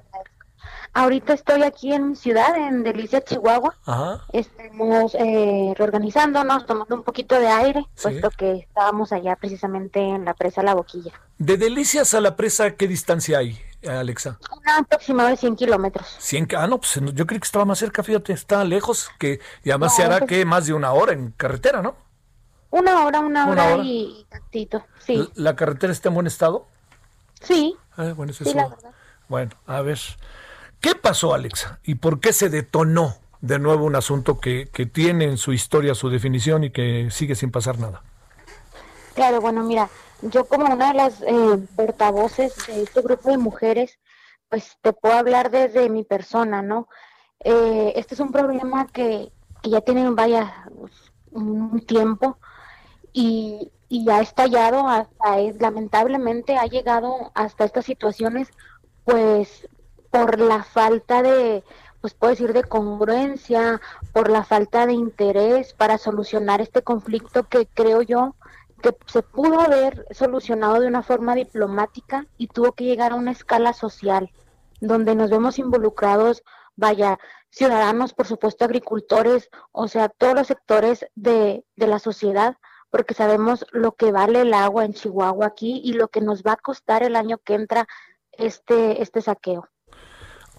Ahorita estoy aquí en mi ciudad, en Delicia, Chihuahua. Ajá. Estamos eh, reorganizándonos, tomando un poquito de aire, ¿Sí? puesto que estábamos allá precisamente en la presa La Boquilla. ¿De Delicias a la presa qué distancia hay, Alexa? Una aproximada de 100 kilómetros. 100, ah, no, pues yo creí que estaba más cerca, fíjate, está lejos, que y además no, se hará pues, que más de una hora en carretera, ¿no? Una hora, una, una hora, hora, y tantito, sí. ¿La, ¿La, carretera está en buen estado? Sí. Ah, bueno, eso sí, la verdad. Bueno, a ver. ¿Qué pasó, Alexa? ¿Y por qué se detonó de nuevo un asunto que, que tiene en su historia su definición y que sigue sin pasar nada. Claro, bueno, mira, yo como una de las eh, portavoces de este grupo de mujeres, pues te puedo hablar desde mi persona, ¿no? Eh, este es un problema que, que ya tiene, vaya, un tiempo y, y ha estallado hasta, es, lamentablemente ha llegado hasta estas situaciones, pues por la falta de, pues puedo decir, de congruencia, por la falta de interés para solucionar este conflicto que creo yo que se pudo haber solucionado de una forma diplomática y tuvo que llegar a una escala social, donde nos vemos involucrados, vaya, ciudadanos, por supuesto, agricultores, o sea, todos los sectores de, de la sociedad, porque sabemos lo que vale el agua en Chihuahua aquí y lo que nos va a costar el año que entra este, este saqueo.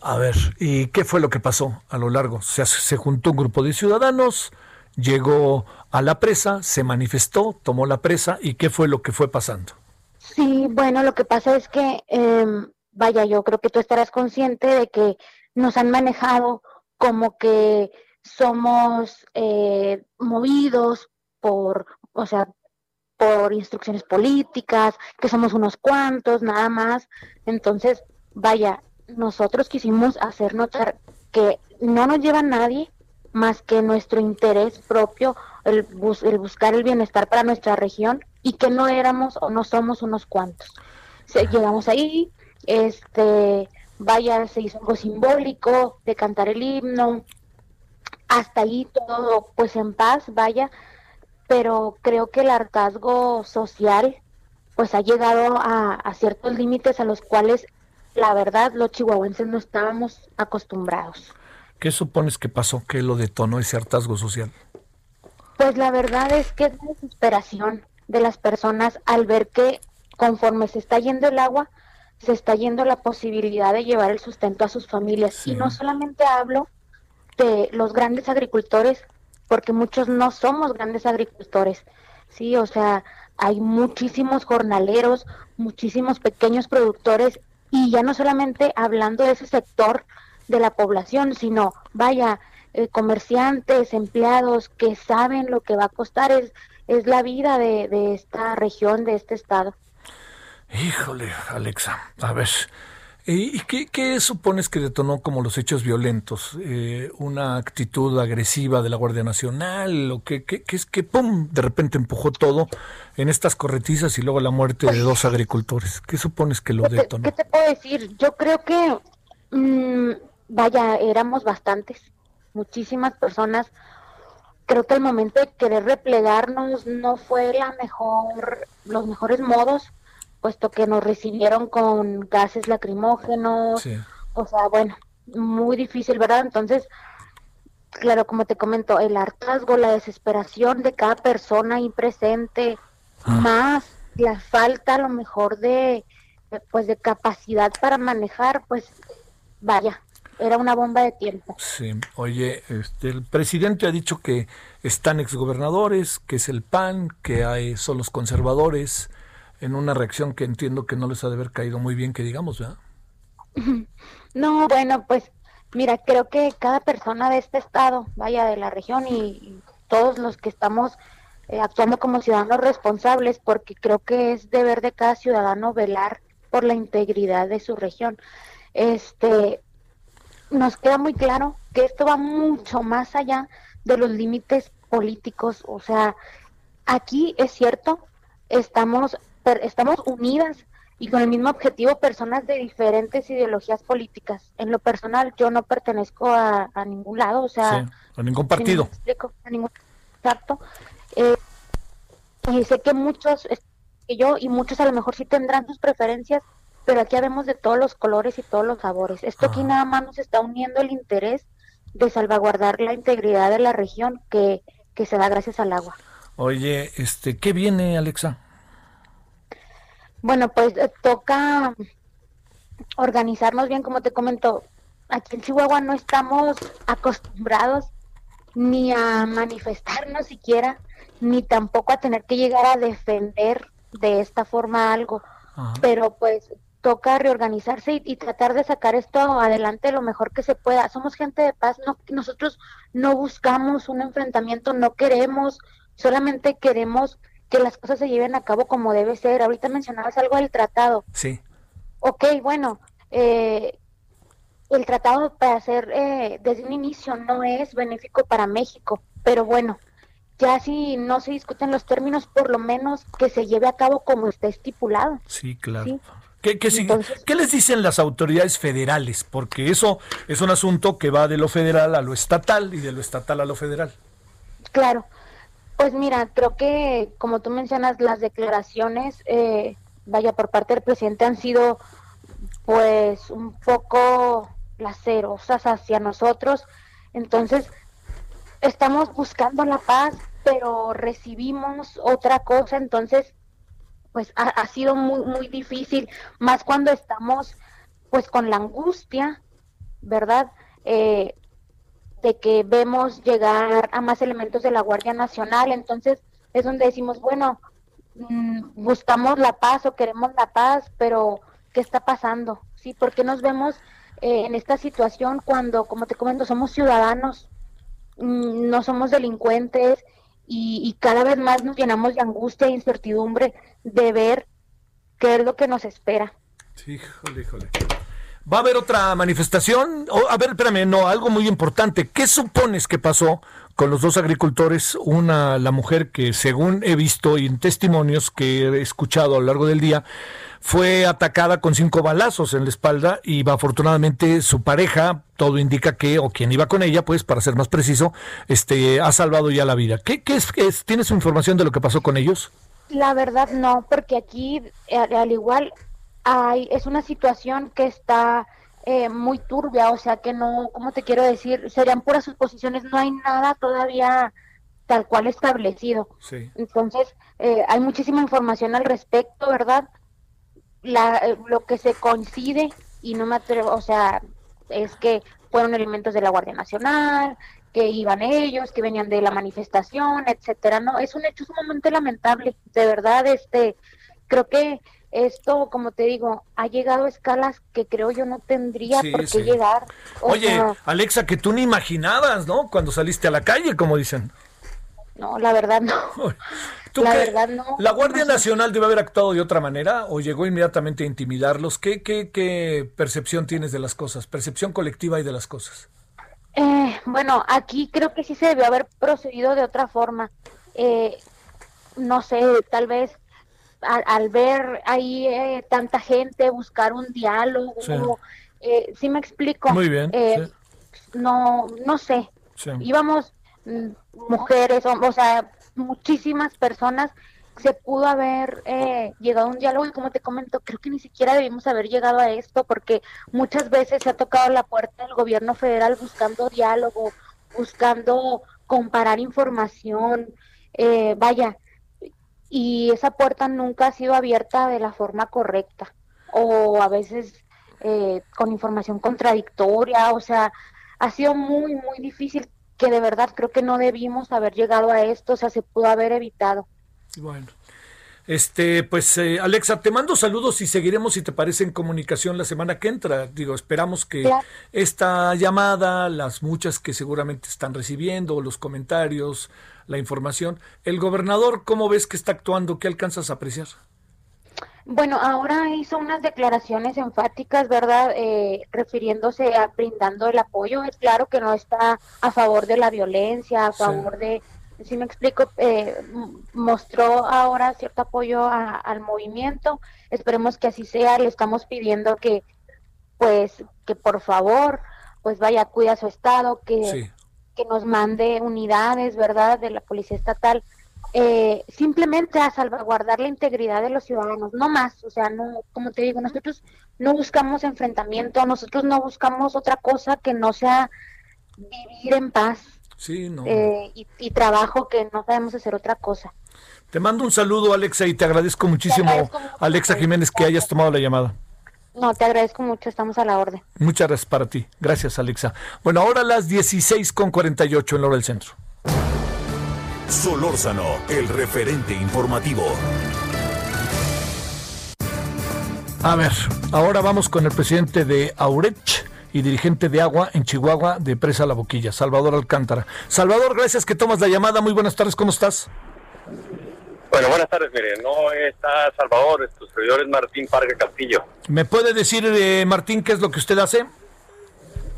A ver, ¿y qué fue lo que pasó a lo largo? Se, se juntó un grupo de ciudadanos, llegó a la presa, se manifestó, tomó la presa y qué fue lo que fue pasando. Sí, bueno, lo que pasa es que, em, vaya, yo creo que tú estarás consciente de que nos han manejado como que somos eh, movidos por, o sea, por instrucciones políticas, que somos unos cuantos, nada más. Entonces, vaya, nosotros quisimos hacer notar que no nos lleva nadie más que nuestro interés propio, el, buscar el bienestar para nuestra región y que no éramos o no somos unos cuantos. llegamos ahí, este, vaya, se hizo algo simbólico de cantar el himno, hasta ahí todo pues en paz, vaya, pero creo que el hartazgo social pues ha llegado a, a ciertos límites a los cuales la verdad los chihuahuenses no estábamos acostumbrados. ¿Qué supones que pasó? ¿Qué lo detonó ese hartazgo social? Pues la verdad es que es la desesperación de las personas al ver que conforme se está yendo el agua, se está yendo la posibilidad de llevar el sustento a sus familias. Y no solamente hablo de los grandes agricultores, porque muchos no somos grandes agricultores, sí, o sea, hay muchísimos jornaleros, muchísimos pequeños productores, y ya no solamente hablando de ese sector de la población, sino, vaya, eh, comerciantes, empleados que saben lo que va a costar, es, es la vida de, de esta región, de este estado. Híjole, Alexa, a ver, ¿y qué, qué supones que detonó como los hechos violentos? Eh, ¿Una actitud agresiva de la Guardia Nacional? ¿O qué, qué, es que, pum, de repente empujó todo en estas corretizas y luego la muerte de dos agricultores? ¿Qué supones que lo detonó? ¿Qué te puedo decir? Yo creo que mm, vaya, éramos bastantes, muchísimas personas. Creo que el momento de querer replegarnos no fue la mejor, los mejores modos, puesto que nos recibieron con gases lacrimógenos, o sea, bueno, muy difícil, ¿verdad? Entonces, claro, como te comento, el hartazgo, la desesperación de cada persona ahí presente, ah. más la falta a lo mejor de, pues de capacidad para manejar, pues vaya, era una bomba de tiempo. Sí, oye, este, el presidente ha dicho que están exgobernadores, que es el PAN, que hay son los conservadores, en una reacción que entiendo que no les ha de haber caído muy bien, que digamos, ¿verdad? No, bueno, pues mira, creo que cada persona de este estado, vaya de la región y, todos los que estamos eh, actuando como ciudadanos responsables, porque creo que es deber de cada ciudadano velar por la integridad de su región. Este, nos queda muy claro que esto va mucho más allá de los límites políticos. O sea, aquí es cierto, estamos, estamos unidas y con el mismo objetivo personas de diferentes ideologías políticas. En lo personal, yo no pertenezco a, ningún lado, o sea, a ningún partido. a ningún exacto. Eh, y sé que muchos, que yo y muchos a lo mejor sí tendrán sus preferencias, pero aquí vemos de todos los colores y todos los sabores. Esto aquí nada más nos está uniendo el interés de salvaguardar la integridad de la región que, que se da gracias al agua. Oye, este, ¿qué viene, Alexa? Bueno, pues eh, toca organizarnos bien, como te comento. Aquí en Chihuahua no estamos acostumbrados ni a manifestarnos siquiera, ni tampoco a tener que llegar a defender de esta forma algo. Pero pues toca reorganizarse y, tratar de sacar esto adelante lo mejor que se pueda. Somos gente de paz, no, nosotros no buscamos un enfrentamiento, no queremos, solamente queremos que las cosas se lleven a cabo como debe ser. Ahorita mencionabas algo del tratado. Sí. Ok, bueno, eh, el tratado para hacer eh, desde un inicio no es benéfico para México, pero bueno, ya si no se discuten los términos, por lo menos que se lleve a cabo como está estipulado. Sí, claro. ¿Qué, les dicen las autoridades federales? Porque eso es un asunto que va de lo federal a lo estatal y de lo estatal a lo federal. Claro. Pues mira, creo que como tú mencionas, las declaraciones, eh, vaya, por parte del presidente han sido pues un poco lacerosas hacia nosotros. Entonces, estamos buscando la paz, pero recibimos otra cosa. Entonces, pues ha, sido muy, muy difícil, más cuando estamos pues con la angustia, ¿verdad? Eh, de que vemos llegar a más elementos de la Guardia Nacional, entonces es donde decimos, bueno, mm, buscamos la paz o queremos la paz, pero ¿qué está pasando? ¿Sí? ¿Por qué nos vemos eh, en esta situación cuando, como te comento, somos ciudadanos, mm, no somos delincuentes y, cada vez más nos llenamos de angustia e incertidumbre de ver qué es lo que nos espera. híjole, híjole. ¿Va a haber otra manifestación? a ver, espérame, no, algo muy importante. ¿Qué supones que pasó con los dos agricultores? Una, la mujer que según he visto y en testimonios que he escuchado a lo largo del día, fue atacada con cinco balazos en la espalda y afortunadamente su pareja, todo indica que, o quien iba con ella, pues para ser más preciso, este, ha salvado ya la vida. ¿Qué, qué es, es? ¿Tienes información de lo que pasó con ellos? La verdad no, porque aquí al, igual hay, es una situación que está eh, muy turbia, o sea que no, ¿cómo te quiero decir? Serían puras suposiciones, no hay nada todavía tal cual establecido. Sí. Entonces, eh, hay muchísima información al respecto, ¿verdad? la, eh, lo que se coincide, y no me atrevo, o sea, es que fueron elementos de la Guardia Nacional, que iban ellos, que venían de la manifestación, etcétera. No, es un hecho sumamente lamentable, de verdad, este, creo que esto, como te digo, ha llegado a escalas que creo yo no tendría por qué llegar. Oye, Alexa, que tú ni imaginabas, ¿no? Cuando saliste a la calle, como dicen. No, la verdad no. la verdad no. ¿La Guardia Nacional debe haber actuado de otra manera o llegó inmediatamente a intimidarlos? ¿Qué, qué, qué percepción tienes de las cosas? Percepción colectiva y de las cosas. Eh, bueno, aquí creo que sí se debió haber procedido de otra forma. Eh, no sé, tal vez al, ver ahí eh, tanta gente buscar un diálogo, sí, me explico. Muy bien. No, no sé. Íbamos mm, mujeres, o sea, muchísimas personas se pudo haber eh, llegado a un diálogo y como te comento, creo que ni siquiera debimos haber llegado a esto porque muchas veces se ha tocado la puerta del gobierno federal buscando diálogo, buscando comparar información, eh, vaya, y esa puerta nunca ha sido abierta de la forma correcta o a veces eh, con información contradictoria, o sea, ha sido muy, muy difícil que de verdad creo que no debimos haber llegado a esto, o sea, se pudo haber evitado. Bueno. Este, pues eh, Alexa, te mando saludos y seguiremos si te parece en comunicación la semana que entra. Digo, esperamos que esta llamada, las muchas que seguramente están recibiendo, los comentarios, la información, el gobernador, ¿cómo ves que está actuando? ¿Qué alcanzas a apreciar? Bueno, ahora hizo unas declaraciones enfáticas, ¿verdad? Eh, refiriéndose a brindando el apoyo. Es claro que no está a favor de la violencia, a favor de, si me explico, eh, mostró ahora cierto apoyo al movimiento. Esperemos que así sea. Le estamos pidiendo que, pues, que por favor, pues vaya, cuida su estado, que, que nos mande unidades, ¿verdad? De la policía estatal eh, simplemente a salvaguardar la integridad de los ciudadanos, no más, o sea, no, como te digo, nosotros no buscamos enfrentamiento, nosotros no buscamos otra cosa que no sea vivir en paz sí, no. Eh, y, trabajo que no sabemos hacer otra cosa. Te mando un saludo, Alexa, y te agradezco muchísimo, Alexa Jiménez, que hayas tomado la llamada. No, te agradezco mucho, estamos a la orden. Muchas gracias para ti. Gracias, Alexa. Bueno, ahora las 16 con 48 en la hora del centro. Solórzano, el referente informativo. A ver, ahora vamos con el presidente de Aurech y dirigente de agua en Chihuahua de Presa La Boquilla, Salvador Alcántara. Salvador, gracias que tomas la llamada. Muy buenas tardes, ¿cómo estás? Bueno, buenas tardes, mire, no está Salvador, tu servidor es Martín Parga Castillo. ¿Me puede decir, eh, Martín, qué es lo que usted hace?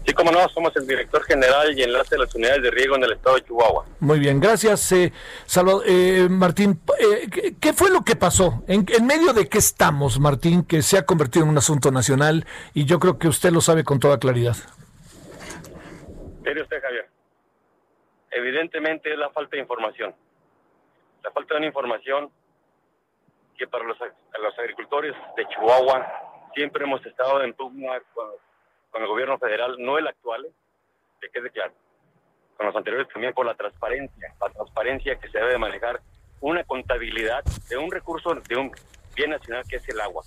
Sí, como no, somos el director general y enlace de las unidades de riego en el estado de Chihuahua. Muy bien, gracias, eh, Salvador. Eh, Martín, eh, ¿qué, fue lo que pasó? ¿En, medio de qué estamos, Martín, que se ha convertido en un asunto nacional y yo creo que usted lo sabe con toda claridad? Mire usted, Javier, evidentemente es la falta de información. La falta de una información que para los, los agricultores de Chihuahua siempre hemos estado en pugna con el gobierno federal, no el actual, que quede claro, con los anteriores también por la transparencia, la transparencia que se debe manejar una contabilidad de un recurso, de un bien nacional que es el agua,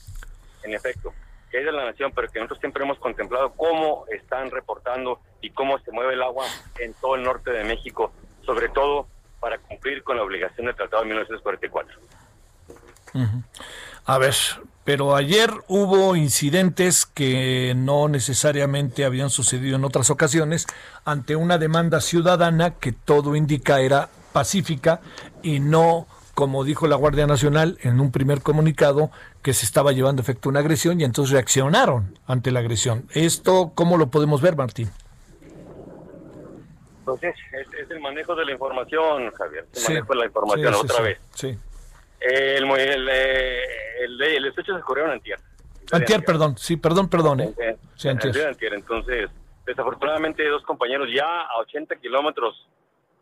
en efecto, que es de la nación, pero que nosotros siempre hemos contemplado cómo están reportando y cómo se mueve el agua en todo el norte de México, sobre todo para cumplir con la obligación del Tratado de 1944. A ver, pero ayer hubo incidentes que no necesariamente habían sucedido en otras ocasiones ante una demanda ciudadana que todo indica era pacífica y no como dijo la Guardia Nacional en un primer comunicado, que se estaba llevando efecto una agresión y entonces reaccionaron ante la agresión. ¿Esto cómo lo podemos ver, Martín? Entonces, pues es, el manejo de la información, Javier. El manejo de la información otra vez. Sí. El, el, el, el, hecho se ocurrieron antier. Antier, perdón, sí, perdón, perdón. ¿eh? Sí, antier. Entonces, desafortunadamente, dos compañeros ya a 80 kilómetros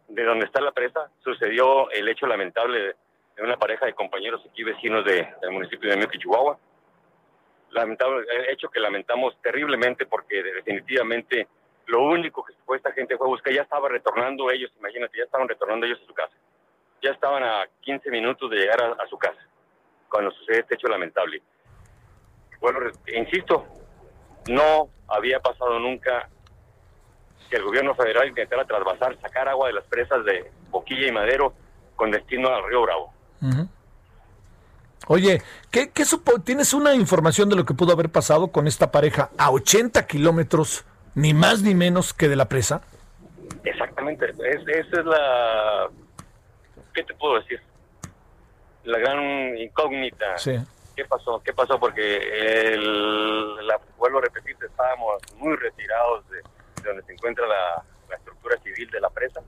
de donde está la presa, sucedió el hecho lamentable de una pareja de compañeros aquí vecinos de, del municipio de Mioque, Chihuahua. Lamentable, hecho que lamentamos terriblemente porque definitivamente lo único que fue esta gente fue buscar, ya estaba retornando ellos, imagínate, ya estaban retornando ellos a su casa ya estaban a 15 minutos de llegar a, su casa cuando sucede este hecho lamentable. Bueno, insisto, no había pasado nunca que el gobierno federal intentara trasvasar, sacar agua de las presas de Boquilla y Madero con destino al río Bravo. Oye, ¿qué, qué ¿tienes una información de lo que pudo haber pasado con esta pareja a 80 kilómetros, ni más ni menos que de la presa? Exactamente, esa es la ¿qué te puedo decir? La gran incógnita. ¿Qué pasó? ¿Qué pasó? Porque el, la, vuelvo a repetir, estábamos muy retirados de, donde se encuentra la, estructura civil de la presa,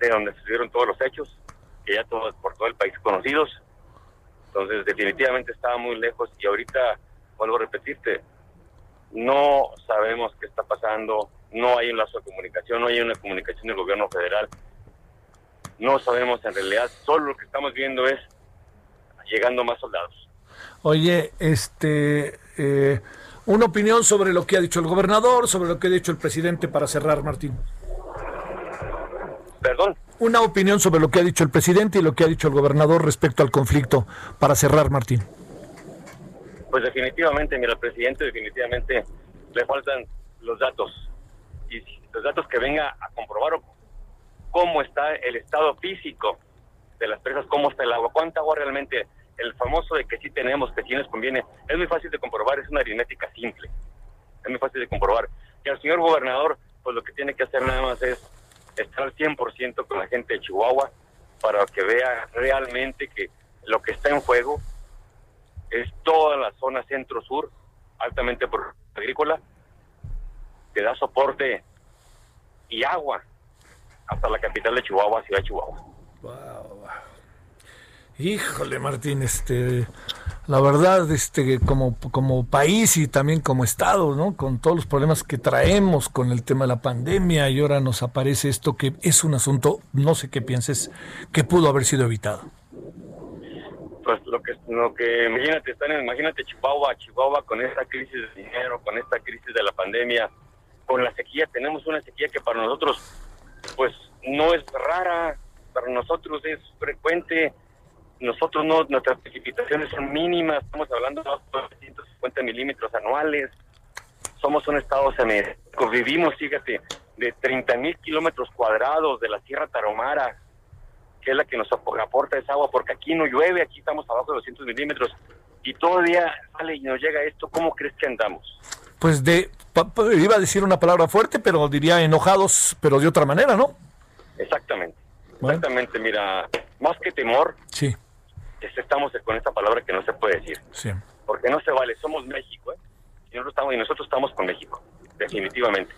de donde se dieron todos los hechos, que ya todos por todo el país conocidos. Entonces, definitivamente estaba muy lejos y ahorita, vuelvo a repetirte, no sabemos qué está pasando, no hay un lazo de comunicación, no hay una comunicación del gobierno federal no sabemos en realidad, solo lo que estamos viendo es llegando más soldados. Oye, este, eh, una opinión sobre lo que ha dicho el gobernador, sobre lo que ha dicho el presidente para cerrar, Martín. Perdón. Una opinión sobre lo que ha dicho el presidente y lo que ha dicho el gobernador respecto al conflicto para cerrar, Martín. Pues definitivamente, mira, presidente definitivamente le faltan los datos y los datos que venga a comprobar cómo está el estado físico de las presas, cómo está el agua, cuánta agua realmente, el famoso de que sí tenemos, que sí nos conviene, es muy fácil de comprobar, es una aritmética simple, es muy fácil de comprobar. Y al señor gobernador, pues lo que tiene que hacer nada más es estar al 100% con la gente de Chihuahua para que vea realmente que lo que está en juego es toda la zona centro-sur, altamente agrícola, que da soporte y agua hasta la capital de Chihuahua, Ciudad de Chihuahua. Híjole, Martín, este, la verdad, este, como, como país y también como Estado, ¿no? Con todos los problemas que traemos con el tema de la pandemia y ahora nos aparece esto que es un asunto, no sé qué pienses, que pudo haber sido evitado. Pues lo que, lo que imagínate, están, imagínate Chihuahua, Chihuahua con esta crisis de dinero, con esta crisis de la pandemia, con la sequía, tenemos una sequía que para nosotros pues no es rara, para nosotros es frecuente, nosotros no, nuestras precipitaciones son mínimas, estamos hablando de 250 milímetros anuales, somos un estado semesco, vivimos, fíjate, de 30 mil kilómetros cuadrados de la Sierra Taromara, que es la que nos aporta esa agua, porque aquí no llueve, aquí estamos abajo de 200 milímetros, y todavía sale y nos llega esto, ¿cómo crees que andamos? Pues de, iba a decir una palabra fuerte, pero diría enojados, pero de otra manera, ¿no? Exactamente. Exactamente, mira, más que temor, sí. estamos con esta palabra que no se puede decir. Sí. Porque no se vale, somos México, ¿eh? Y nosotros estamos, y nosotros estamos con México, definitivamente.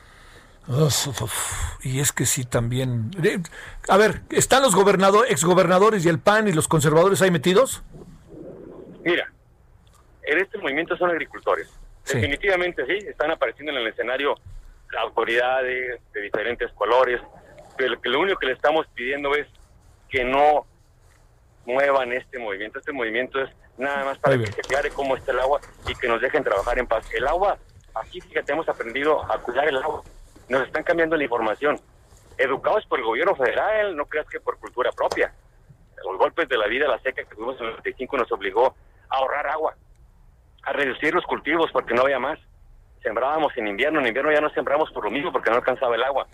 Y es que sí también. A ver, ¿están los gobernadores, exgobernadores y el PAN y los conservadores ahí metidos? Mira, en este movimiento son agricultores. Definitivamente sí, están apareciendo en el escenario autoridades de diferentes colores, pero lo único que le estamos pidiendo es que no muevan este movimiento. Este movimiento es nada más para que se aclare cómo está el agua y que nos dejen trabajar en paz. El agua, aquí fíjate, hemos aprendido a cuidar el agua. Nos están cambiando la información. Educados por el gobierno federal, no creas que por cultura propia. Los golpes de la vida, la seca que tuvimos en el 95 nos obligó a ahorrar agua, a reducir los cultivos porque no había más. Sembrábamos en invierno, en invierno ya no sembramos por lo mismo porque no alcanzaba el agua.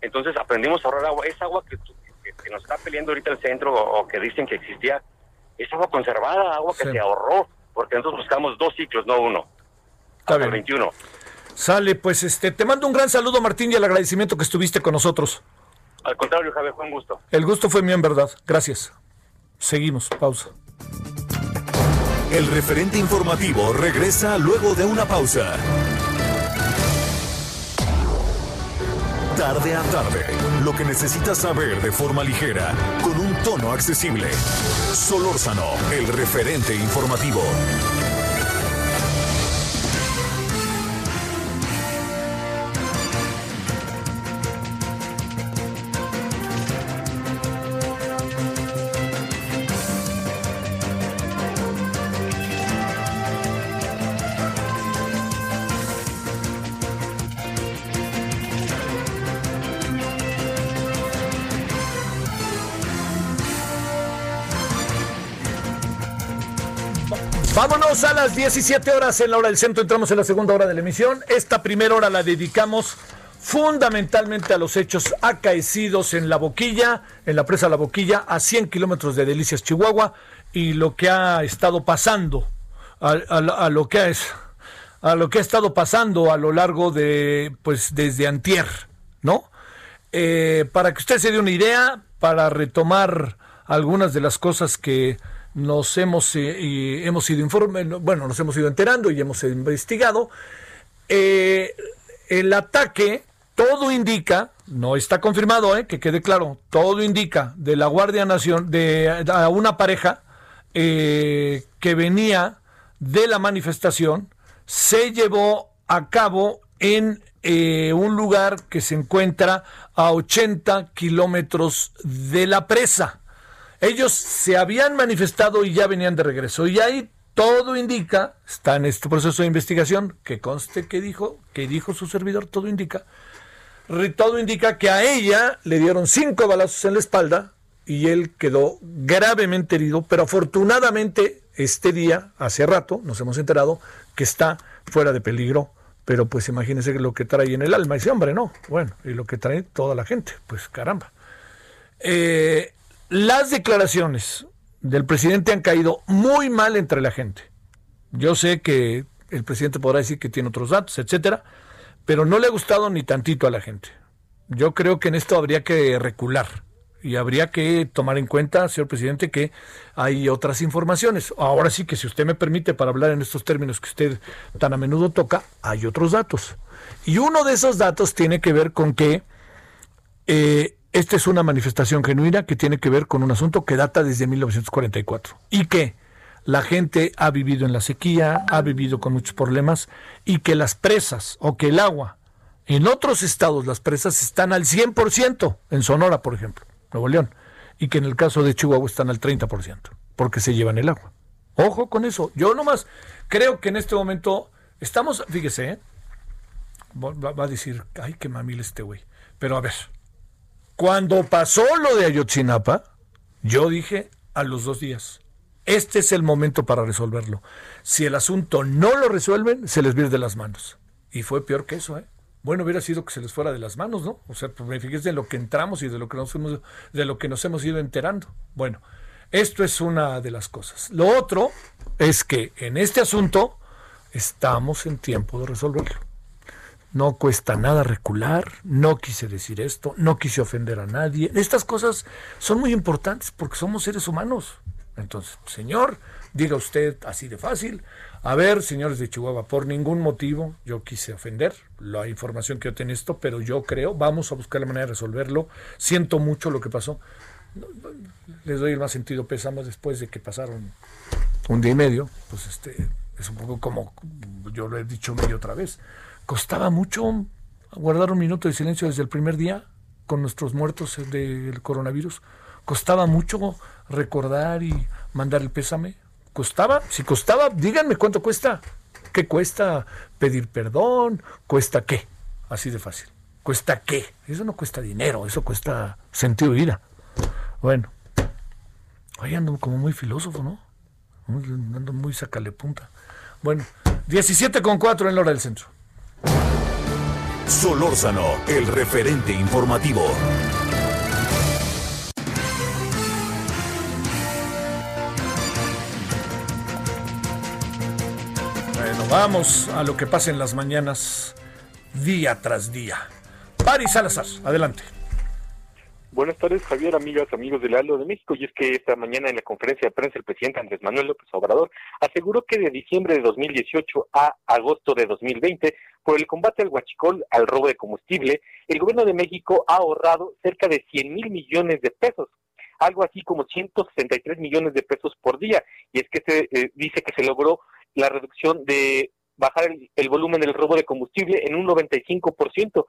Entonces aprendimos a ahorrar agua. Esa agua que, nos está peleando ahorita el centro o, que dicen que existía, es agua conservada, agua que se ahorró, porque nosotros buscamos dos ciclos, no uno. Está bien. 21. Sale, pues este, te mando un gran saludo, Martín, y el agradecimiento que estuviste con nosotros. Al contrario, Javier, fue un gusto. El gusto fue mío, en verdad. Gracias. Seguimos, pausa. El referente informativo regresa luego de una pausa. Tarde a tarde, lo que necesitas saber de forma ligera, con un tono accesible. Solórzano, el referente informativo. A las 17 horas en la hora del centro. Entramos en la segunda hora de la emisión. Esta primera hora la dedicamos fundamentalmente a los hechos acaecidos en La Boquilla, en la presa La Boquilla, a 100 kilómetros de Delicias, Chihuahua, y lo que ha estado pasando, a, lo que es, a lo que ha estado pasando a lo largo de, pues, desde Antier, ¿no? Eh, para que usted se dé una idea, para retomar algunas de las cosas que nos hemos, eh, hemos ido informe, bueno, nos hemos ido enterando y hemos investigado. Eh, el ataque, todo indica, no está confirmado, eh, que quede claro, todo indica de la Guardia Nacional, de a una pareja que venía de la manifestación, se llevó a cabo en un lugar que se encuentra a 80 kilómetros de la presa. Ellos se habían manifestado y ya venían de regreso. Y ahí todo indica, está en este proceso de investigación, que conste que dijo, que dijo su servidor, todo indica, todo indica que a ella le dieron cinco balazos en la espalda y él quedó gravemente herido, pero afortunadamente este día, hace rato, nos hemos enterado que está fuera de peligro, pero pues imagínense lo que trae en el alma ese hombre, ¿no? Bueno, y lo que trae toda la gente, pues caramba. Eh, las declaraciones del presidente han caído muy mal entre la gente. Yo sé que el presidente podrá decir que tiene otros datos, etcétera, pero no le ha gustado ni tantito a la gente. Yo creo que en esto habría que recular y habría que tomar en cuenta, señor presidente, que hay otras informaciones. Ahora sí que si usted me permite para hablar en estos términos que usted tan a menudo toca, hay otros datos. Y uno de esos datos tiene que ver con que eh, esta es una manifestación genuina que tiene que ver con un asunto que data desde 1944 y que la gente ha vivido en la sequía, ha vivido con muchos problemas y que las presas o que el agua, en otros estados las presas están al 100%, en Sonora por ejemplo, Nuevo León, y que en el caso de Chihuahua están al 30%, porque se llevan el agua. Ojo con eso, yo nomás creo que en este momento estamos, fíjese, ¿eh? va, a decir, ay, qué mamil este güey, pero a ver, cuando pasó lo de Ayotzinapa, yo dije a los dos días, este es el momento para resolverlo. Si el asunto no lo resuelven, se les viene de las manos. Y fue peor que eso, ¿eh? Bueno, hubiera sido que se les fuera de las manos, ¿no? O sea, pues fijé de lo que entramos y de lo que nos hemos, de lo que nos hemos ido enterando. Bueno, Esto es una de las cosas. Lo otro es que en este asunto estamos en tiempo de resolverlo. No cuesta nada recular, no quise decir esto, no quise ofender a nadie. Estas cosas son muy importantes porque somos seres humanos. Entonces, señor, diga usted así de fácil, a ver, señores de Chihuahua, por ningún motivo yo quise ofender la información que yo tengo esto, pero yo creo, vamos a buscar la manera de resolverlo. Siento mucho lo que pasó. Les doy el más sentido pésame después de que pasaron un día y medio, pues este es un poco como yo lo he dicho medio otra vez. Costaba mucho guardar un minuto de silencio desde el primer día con nuestros muertos del coronavirus. Costaba mucho recordar y mandar el pésame. ¿Costaba? Si costaba, díganme cuánto cuesta. ¿Qué cuesta pedir perdón? ¿Cuesta qué? Así de fácil. ¿Cuesta qué? Eso no cuesta dinero, eso cuesta sentido de vida. Bueno, ahí ando como muy filósofo, ¿no? Ando muy sacale punta. Bueno, 17 con 4 en la hora del centro. Solórzano, el referente informativo. Bueno, vamos a lo que pasa en las mañanas día tras día. Paris Salazar, adelante. Buenas tardes, Javier, amigas, amigos del Aldo de México. Y es que esta mañana en la conferencia de prensa el presidente Andrés Manuel López Obrador aseguró que de diciembre de 2018 a agosto de 2020, por el combate al huachicol, al robo de combustible, el gobierno de México ha ahorrado cerca de 100 mil millones de pesos, algo así como 163 millones de pesos por día. Y es que se eh, dice que se logró la reducción de bajar el, el volumen del robo de combustible en un 95%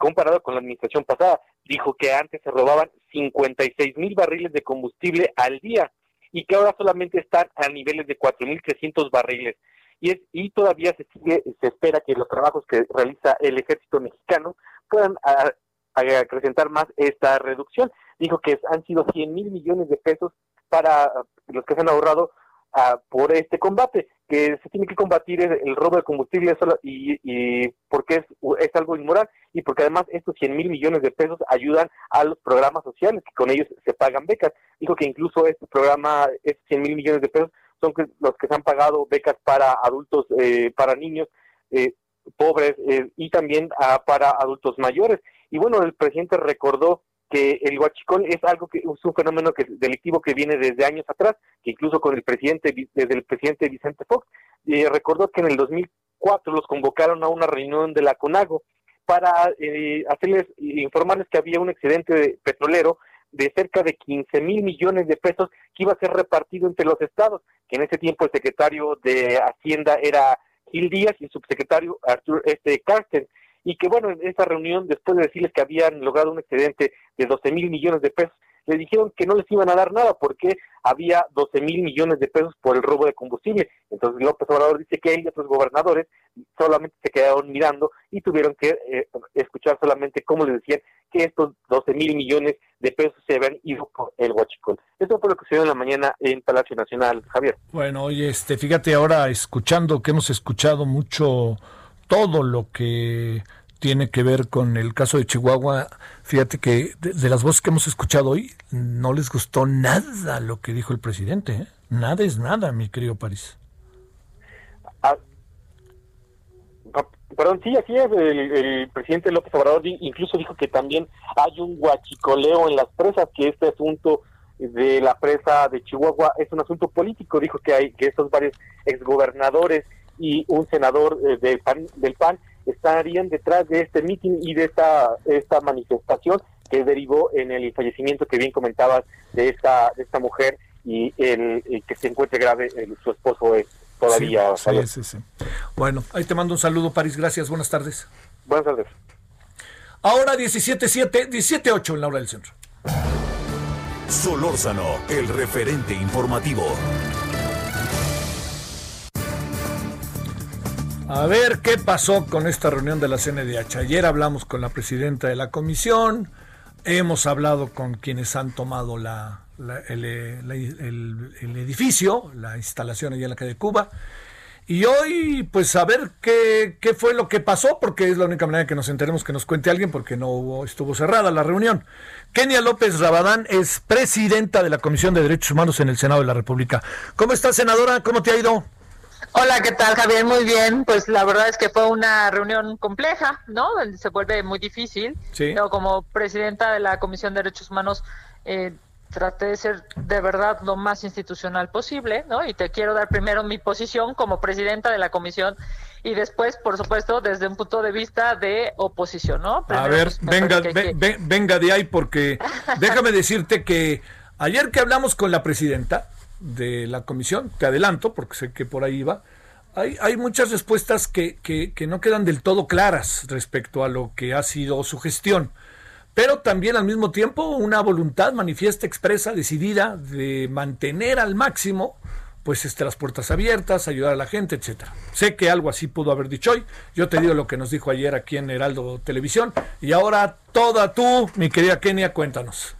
comparado con la administración pasada. Dijo que antes se robaban 56 mil barriles de combustible al día y que ahora solamente están a niveles de 4.300 barriles. Y, es, y todavía se sigue, se espera que los trabajos que realiza el ejército mexicano puedan acrecentar más esta reducción. Dijo que han sido 100 mil millones de pesos para los que se han ahorrado por este combate, que se tiene que combatir el, robo de combustible y, y porque es, es, algo inmoral y porque además estos 100 mil millones de pesos ayudan a los programas sociales, que con ellos se pagan becas. Dijo que incluso este programa, estos 100 mil millones de pesos, son los que se han pagado becas para adultos, eh, para niños eh, pobres eh, y también ah, para adultos mayores. Y bueno, el presidente recordó que el huachicol es algo que es un fenómeno que, delictivo que viene desde años atrás, que incluso con el presidente, desde el presidente Vicente Fox, recordó que en el 2004 los convocaron a una reunión de la CONAGO para eh, hacerles, informarles que había un excedente petrolero de cerca de 15 mil millones de pesos que iba a ser repartido entre los estados, que en ese tiempo el secretario de Hacienda era Gil Díaz y el subsecretario Artur este, Carsten y que bueno, en esa reunión, después de decirles que habían logrado un excedente de 12 mil millones de pesos, le dijeron que no les iban a dar nada porque había 12 mil millones de pesos por el robo de combustible. Entonces López Obrador dice que él y otros gobernadores solamente se quedaron mirando y tuvieron que eh, escuchar solamente cómo le decían que estos 12 mil millones de pesos se habían ido por el huachicol. Esto fue lo que sucedió en la mañana en Palacio Nacional, Javier. Bueno, oye, este, fíjate ahora escuchando que hemos escuchado mucho todo lo que tiene que ver con el caso de Chihuahua, fíjate que de, las voces que hemos escuchado hoy, no les gustó nada lo que dijo el presidente. ¿eh? Nada es nada, mi querido París. Ah, ah, perdón, sí, así es. El, presidente López Obrador incluso dijo que también hay un guachicoleo en las presas, que este asunto de la presa de Chihuahua es un asunto político. Dijo que hay que estos varios exgobernadores y un senador eh, del, PAN, del PAN estarían detrás de este mitin y de esta, esta manifestación que derivó en el fallecimiento que bien comentabas de esta, de esta mujer y el, que se encuentre grave su esposo es todavía. Sí, sí, sí, Bueno, ahí te mando un saludo, París. Gracias. Buenas tardes. Buenas tardes. Ahora 17.7, 17.8 en la hora del centro. Solórzano, el referente informativo. A ver qué pasó con esta reunión de la CNDH. Ayer hablamos con la presidenta de la comisión, hemos hablado con quienes han tomado la, el, edificio, la instalación allá en la calle de Cuba, Y hoy, pues a ver qué, qué fue lo que pasó, porque es la única manera que nos enteremos que nos cuente alguien, porque no hubo, estuvo cerrada la reunión. Kenia López Rabadán es presidenta de la Comisión de Derechos Humanos en el Senado de la República. ¿Cómo está, senadora? ¿Cómo te ha ido? Hola, ¿qué tal, Javier? Muy bien. Pues la verdad es que fue una reunión compleja, ¿no? Se vuelve muy difícil. Sí. Pero como presidenta de la Comisión de Derechos Humanos, eh, traté de ser de verdad lo más institucional posible, ¿no? Y te quiero dar primero mi posición como presidenta de la comisión y después, por supuesto, desde un punto de vista de oposición, ¿no? a ver, pues, venga, venga de ahí porque déjame decirte que ayer que hablamos con la presidenta de la comisión, te adelanto porque sé que por ahí va, hay, hay muchas respuestas que, que, no quedan del todo claras respecto a lo que ha sido su gestión pero también al mismo tiempo una voluntad manifiesta, expresa, decidida de mantener al máximo pues este, las puertas abiertas, ayudar a la gente, etcétera. Sé que algo así pudo haber dicho hoy. Yo te digo lo que nos dijo ayer aquí en Heraldo Televisión. Y ahora toda tú, mi querida Kenia, cuéntanos.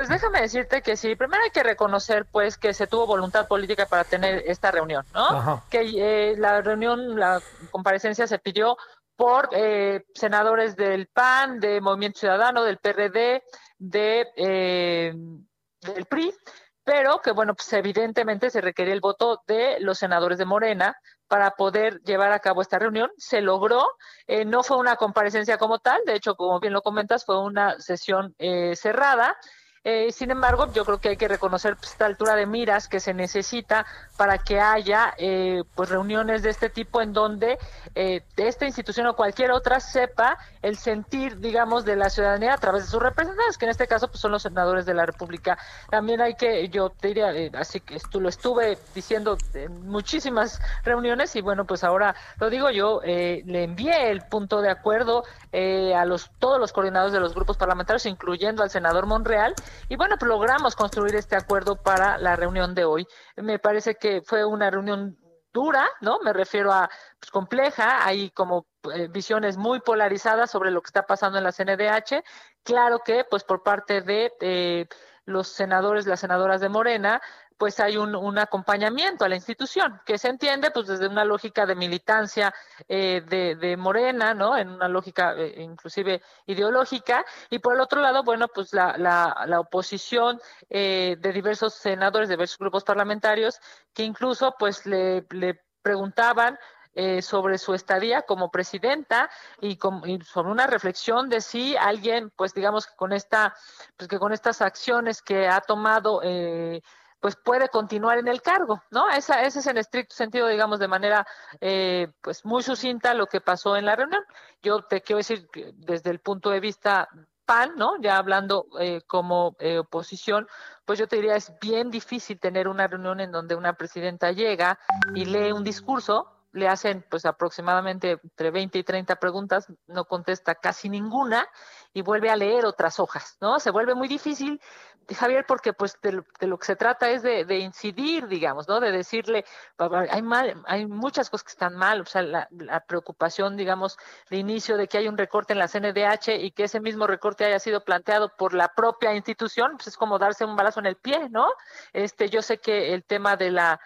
Pues déjame decirte que sí, primero hay que reconocer pues que se tuvo voluntad política para tener esta reunión, ¿no? Que eh, la reunión, la comparecencia se pidió por eh, senadores del PAN, de Movimiento Ciudadano, del PRD, de, eh, del PRI, pero que bueno, pues evidentemente se requería el voto de los senadores de Morena para poder llevar a cabo esta reunión. Se logró, eh, no fue una comparecencia como tal, de hecho, como bien lo comentas, fue una sesión cerrada eh, sin embargo, yo creo que hay que reconocer pues, esta altura de miras que se necesita para que haya eh, pues reuniones de este tipo en donde eh, esta institución o cualquier otra sepa el sentir, digamos, de la ciudadanía a través de sus representantes, que en este caso pues, son los senadores de la República. También hay que, yo te diría, así que esto lo estuve diciendo en muchísimas reuniones y bueno, pues ahora lo digo yo, le envié el punto de acuerdo a los todos los coordinadores de los grupos parlamentarios, incluyendo al senador Monreal y bueno, pues logramos construir este acuerdo para la reunión de hoy. Me parece que fue una reunión dura, ¿no? Me refiero a pues, compleja, hay como eh, visiones muy polarizadas sobre lo que está pasando en la CNDH. Claro que, pues por parte de eh, los senadores, las senadoras de Morena, pues hay un, acompañamiento a la institución, que se entiende pues desde una lógica de militancia eh, de, Morena, ¿no? En una lógica eh, inclusive ideológica, y por el otro lado, bueno, pues la, la, la oposición eh, de diversos senadores, de diversos grupos parlamentarios, que incluso pues le, preguntaban eh, sobre su estadía como presidenta y, sobre una reflexión de si alguien, pues digamos que con esta, pues que con estas acciones que ha tomado eh, pues puede continuar en el cargo, ¿no? Esa, ese es en estricto sentido, digamos, de manera eh, pues muy sucinta lo que pasó en la reunión. Yo te quiero decir que desde el punto de vista PAN, ¿no? Ya hablando eh, como eh, oposición, pues yo te diría es bien difícil tener una reunión en donde una presidenta llega y lee un discurso, le hacen pues aproximadamente entre 20 y 30 preguntas, no contesta casi ninguna y vuelve a leer otras hojas, ¿no? Se vuelve muy difícil Javier, porque pues de, lo que se trata es de, incidir, digamos, ¿no? De decirle, hay mal, hay muchas cosas que están mal, o sea, la, preocupación, digamos, de inicio de que hay un recorte en la CNDH y que ese mismo recorte haya sido planteado por la propia institución, pues es como darse un balazo en el pie, ¿no? Este, yo sé que el tema de la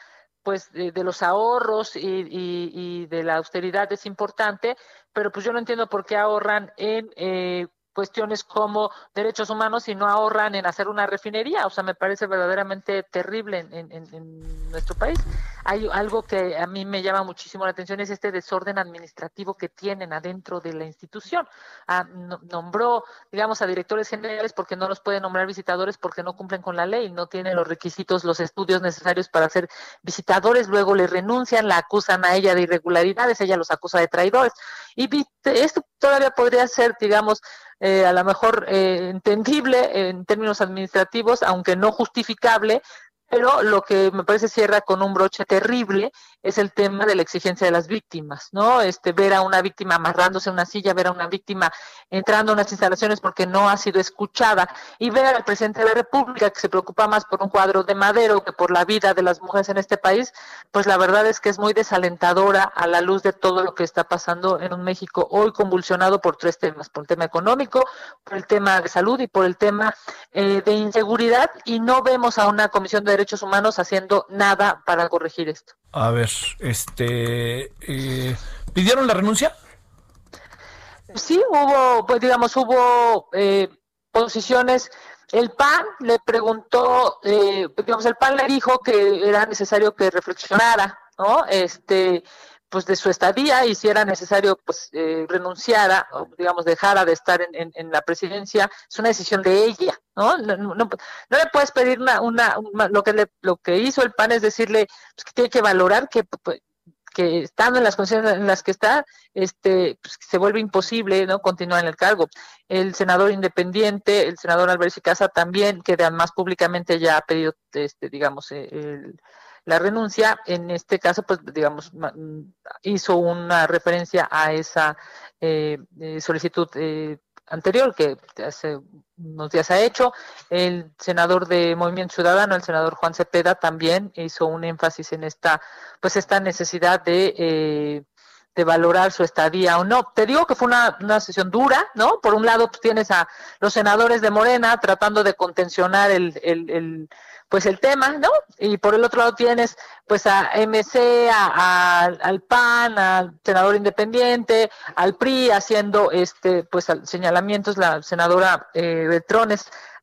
pues de, los ahorros y, y, de la austeridad es importante, pero pues yo no entiendo por qué ahorran en eh, cuestiones como derechos humanos y no ahorran en hacer una refinería. O sea, me parece verdaderamente terrible en, en, nuestro país. Hay algo que a mí me llama muchísimo la atención, es este desorden administrativo que tienen adentro de la institución. Ah, nombró, digamos, a directores generales porque no los puede nombrar visitadores porque no cumplen con la ley, no tienen los requisitos, los estudios necesarios para ser visitadores, luego le renuncian, la acusan a ella de irregularidades, ella los acusa de traidores. Y esto todavía podría ser, digamos, eh, a lo mejor eh, entendible en términos administrativos, aunque no justificable, pero lo que me parece cierra con un broche terrible es el tema de la exigencia de las víctimas, ¿no? Este, ver a una víctima amarrándose a una silla, ver a una víctima entrando a unas instalaciones porque no ha sido escuchada y ver al presidente de la República que se preocupa más por un cuadro de madero que por la vida de las mujeres en este país, pues la verdad es que es muy desalentadora a la luz de todo lo que está pasando en un México hoy convulsionado por tres temas, por el tema económico, por el tema de salud y por el tema eh, de inseguridad y no vemos a una Comisión de Derechos Humanos haciendo nada para corregir esto. A ver, este, eh, ¿pidieron la renuncia? Sí, hubo, pues digamos, hubo eh, posiciones. El PAN le preguntó, eh, digamos, el PAN le dijo que era necesario que reflexionara, ¿no? Este, pues de su estadía y si era necesario pues eh, renunciara o digamos dejara de estar en, la presidencia es una decisión de ella no no, no, no le puedes pedir una, una, lo que le, lo que hizo el PAN es decirle pues, que tiene que valorar que que estando en las condiciones en las que está, este, pues, se vuelve imposible no continuar en el cargo. El senador independiente, el senador Álvarez y Casa también, que además públicamente ya ha pedido, este, digamos, el, la renuncia, en este caso, pues, digamos, hizo una referencia a esa eh, eh, solicitud eh, anterior que hace unos días ha hecho. El senador de Movimiento Ciudadano, el senador Juan Cepeda, también hizo un énfasis en esta, pues esta necesidad de, eh, de valorar su estadía o no. Te digo que fue una, una sesión dura, ¿no? Por un lado, pues, tienes a los senadores de Morena tratando de contencionar el, el, el pues el tema, ¿no? Y por el otro lado tienes pues a MC, a, al PAN, al senador independiente, al PRI haciendo este pues señalamientos. La senadora eh,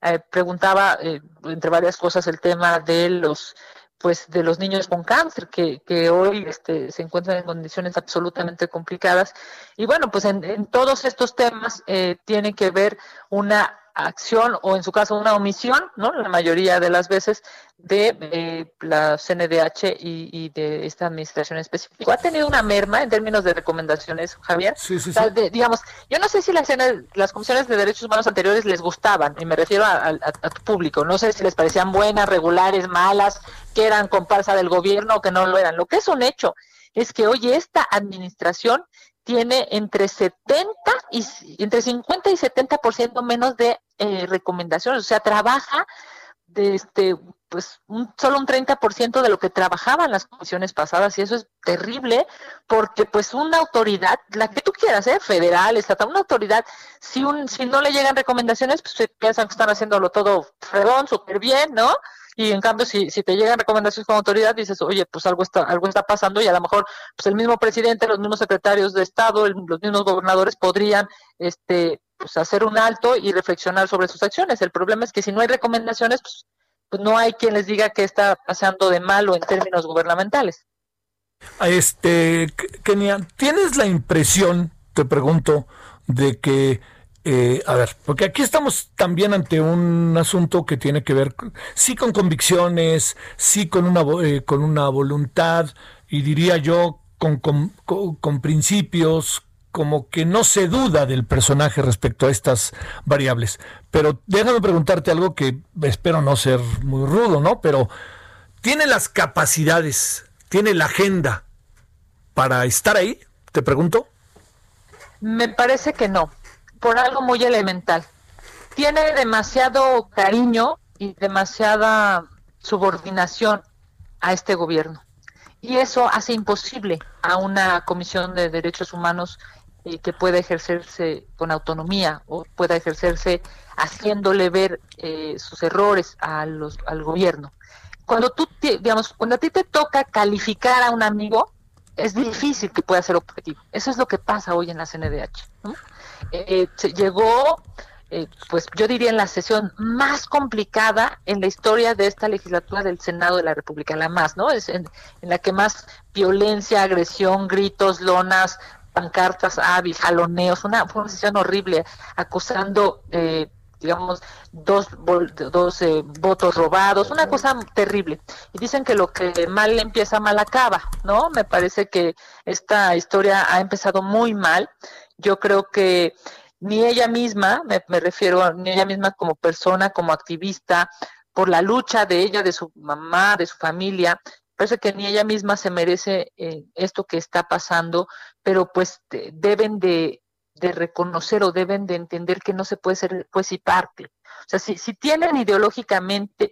eh, preguntaba eh, entre varias cosas el tema de los pues de los niños con cáncer que, que hoy este, se encuentran en condiciones absolutamente complicadas. Y bueno pues en, en todos estos temas eh, tiene que ver una acción o en su caso una omisión, ¿no? La mayoría de las veces de eh, la CNDH y, de esta administración específica. ¿Ha tenido una merma en términos de recomendaciones, Javier? Sí, sí, digamos, yo no sé si las, las comisiones de derechos humanos anteriores les gustaban, y me refiero a, tu público, no sé si les parecían buenas, regulares, malas, que eran comparsa del gobierno o que no lo eran. Lo que es un hecho es que hoy esta administración tiene entre 70 y entre 50 y 70% menos de eh, recomendaciones, o sea, trabaja de este pues un, solo un 30% de lo que trabajaban las comisiones pasadas y eso es terrible porque pues una autoridad, la que tú quieras, ¿eh? federal, estatal, una autoridad, si un si no le llegan recomendaciones, pues piensan que están haciéndolo todo fregón, súper bien, ¿no? Y en cambio si, si te llegan recomendaciones como autoridad dices oye pues algo está algo está pasando y a lo mejor pues el mismo presidente los mismos secretarios de estado los mismos gobernadores podrían este pues hacer un alto y reflexionar sobre sus acciones. El problema es que si no hay recomendaciones pues, pues no hay quien les diga qué está pasando de malo en términos gubernamentales. Este Kenia tienes la impresión te pregunto de que eh, a ver, porque aquí estamos también ante un asunto que tiene que ver, sí con convicciones, sí con una, eh, con una voluntad y diría yo con, con, principios, como que no se duda del personaje respecto a estas variables. Pero déjame preguntarte algo que espero no ser muy rudo, ¿no? Pero ¿tiene las capacidades, tiene la agenda para estar ahí? Te pregunto. Me parece que no por algo muy elemental. Tiene demasiado cariño y demasiada subordinación a este gobierno. Y eso hace imposible a una comisión de derechos humanos eh, que pueda ejercerse con autonomía o pueda ejercerse haciéndole ver eh, sus errores a los, al gobierno. Cuando tú, digamos, cuando a ti te toca calificar a un amigo, es difícil que pueda ser objetivo. Eso es lo que pasa hoy en la CNDH. Eh, llegó, eh, pues yo diría en la sesión más complicada en la historia de esta legislatura del Senado de la República, la más, ¿no? Es en, la que más violencia, agresión, gritos, lonas, pancartas, hábil, jaloneos, una, fue una sesión horrible, acusando, eh, digamos, dos, dos eh, votos robados, una cosa terrible. Y dicen que lo que mal empieza, mal acaba, ¿no? Me parece que esta historia ha empezado muy mal yo creo que ni ella misma, me, refiero a ni ella misma como persona, como activista, por la lucha de ella, de su mamá, de su familia, parece que ni ella misma se merece eh, esto que está pasando, pero pues deben de, reconocer o deben de entender que no se puede ser pues y parte. O sea, si, si tienen ideológicamente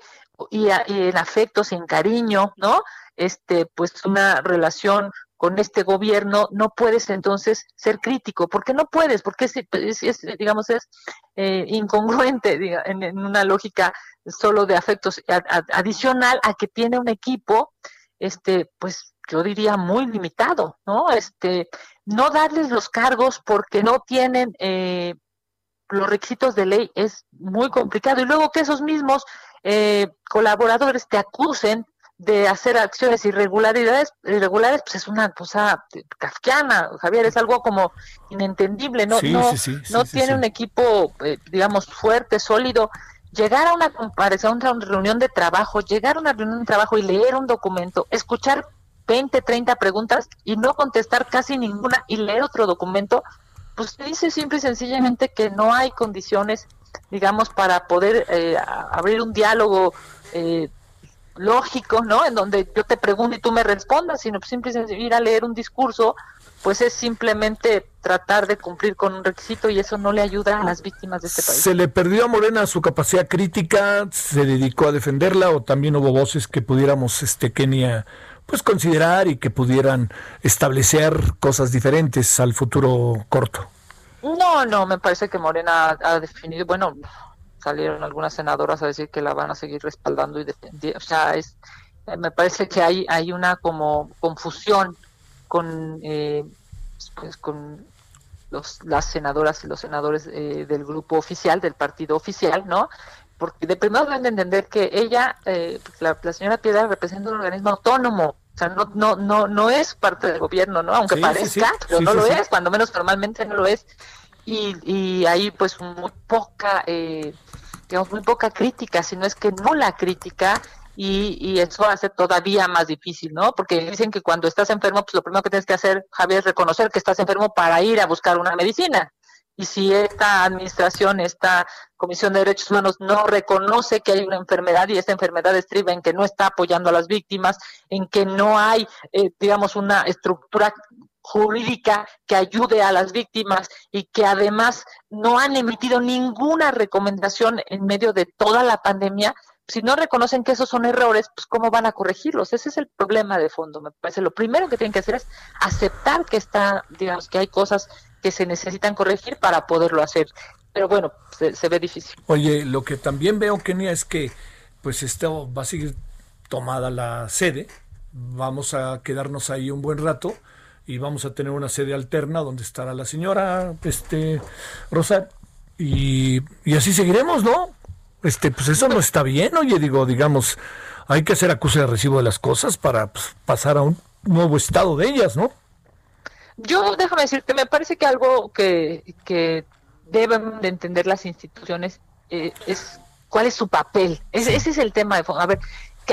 y, y en afectos en cariño, ¿no? Este, pues una relación con este gobierno, no puedes entonces ser crítico. ¿Por qué no puedes? Porque es, digamos, es eh, incongruente en, una lógica solo de afectos adicional a que tiene un equipo, este, pues yo diría muy limitado, ¿no? Este, no darles los cargos porque no tienen eh, los requisitos de ley es muy complicado y luego que esos mismos eh, colaboradores te acusen de hacer acciones irregularidades irregulares pues es una cosa kafkiana Javier es algo como inentendible no no, no tiene un equipo eh, digamos fuerte sólido. Llegar a una comparación a una reunión de trabajo llegar a una reunión de trabajo y leer un documento escuchar 20 30 preguntas y no contestar casi ninguna y leer otro documento pues dice simple y sencillamente que no hay condiciones digamos para poder eh, abrir un diálogo eh, lógico, ¿no? En donde yo te pregunto y tú me respondas, sino simplemente ir a leer un discurso, pues es simplemente tratar de cumplir con un requisito y eso no le ayuda a las víctimas de este país. ¿Se le perdió a Morena su capacidad crítica? ¿Se dedicó a defenderla o también hubo voces que pudiéramos, este, Kenia, pues considerar y que pudieran establecer cosas diferentes al futuro corto? No, no, me parece que Morena ha definido, bueno, salieron algunas senadoras a decir que la van a seguir respaldando y defendiendo. O sea, es, eh, me parece que hay, hay una como confusión con, eh, pues, con los, las senadoras y los senadores eh, del grupo oficial, del partido oficial, ¿no? Porque de primero deben de entender que ella, la, señora Piedra, representa un organismo autónomo, o sea, no, no, no, no es parte del gobierno, ¿no? Aunque parezca, pero no lo es, cuando menos normalmente no lo es. Y, y ahí pues muy poca eh, digamos, muy poca crítica, sino es que nula crítica y, y, eso hace todavía más difícil, ¿no? Porque dicen que cuando estás enfermo, pues lo primero que tienes que hacer, Javier, es reconocer que estás enfermo para ir a buscar una medicina. Y si esta administración, esta Comisión de Derechos Humanos no reconoce que hay una enfermedad y esta enfermedad estriba en que no está apoyando a las víctimas, en que no hay, eh, digamos, una estructura jurídica que ayude a las víctimas y que además no han emitido ninguna recomendación en medio de toda la pandemia, si no reconocen que esos son errores, pues cómo van a corregirlos. Ese es el problema de fondo. Me parece lo primero que tienen que hacer es aceptar que está, digamos, que hay cosas que se necesitan corregir para poderlo hacer. Pero bueno, se, ve difícil. Oye, lo que también veo, Kenia, es que pues esto va a seguir tomada la sede. Vamos a quedarnos ahí un buen rato y vamos a tener una sede alterna donde estará la señora este Rosa y, así seguiremos, ¿no? Este, pues eso no está bien, oye, digo, digamos, hay que hacer acuse de recibo de las cosas para pues, pasar a un nuevo estado de ellas, ¿no? Yo déjame decirte, me parece que algo que, que deben de entender las instituciones eh, es cuál es su papel. Ese, ese es el tema de fondo. A ver,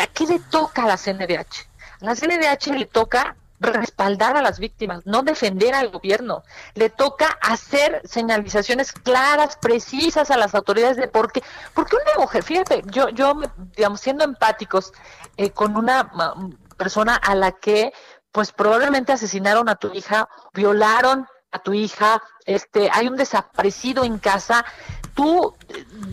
¿a qué le toca a la CNDH? A la CNDH le toca respaldar a las víctimas, no defender al gobierno. Le toca hacer señalizaciones claras, precisas a las autoridades de por qué. Porque una mujer, fíjate, yo, yo digamos, siendo empáticos eh, con una persona a la que pues probablemente asesinaron a tu hija, violaron a tu hija, este, hay un desaparecido en casa, tú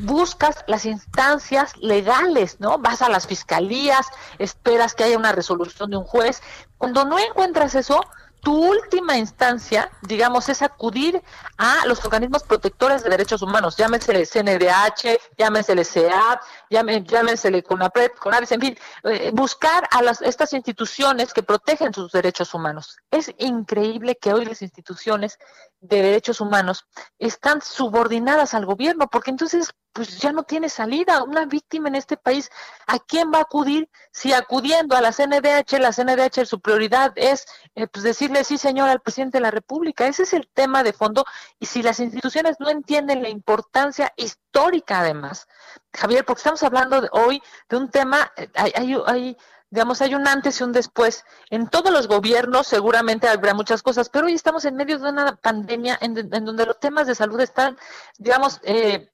buscas las instancias legales, ¿no? Vas a las fiscalías, esperas que haya una resolución de un juez. Cuando no encuentras eso, tu última instancia, digamos, es acudir a los organismos protectores de derechos humanos, llámese CNDH, llámese CEAP, llámese CONAPRED, CONAVIS, en fin, eh, buscar a las, estas instituciones que protegen sus derechos humanos. Es increíble que hoy las instituciones de derechos humanos están subordinadas al gobierno, porque entonces pues ya no tiene salida. Una víctima en este país, ¿a quién va a acudir? Si acudiendo a la CNDH, la CNDH su prioridad es eh, pues decirle sí, señor, al presidente de la República. Ese es el tema de fondo. Y si las instituciones no entienden la importancia histórica, además, Javier, porque estamos hablando de, hoy de un tema, eh, hay, hay, hay digamos, hay un antes y un después. En todos los gobiernos seguramente habrá muchas cosas, pero hoy estamos en medio de una pandemia en, en donde los temas de salud están, digamos, eh,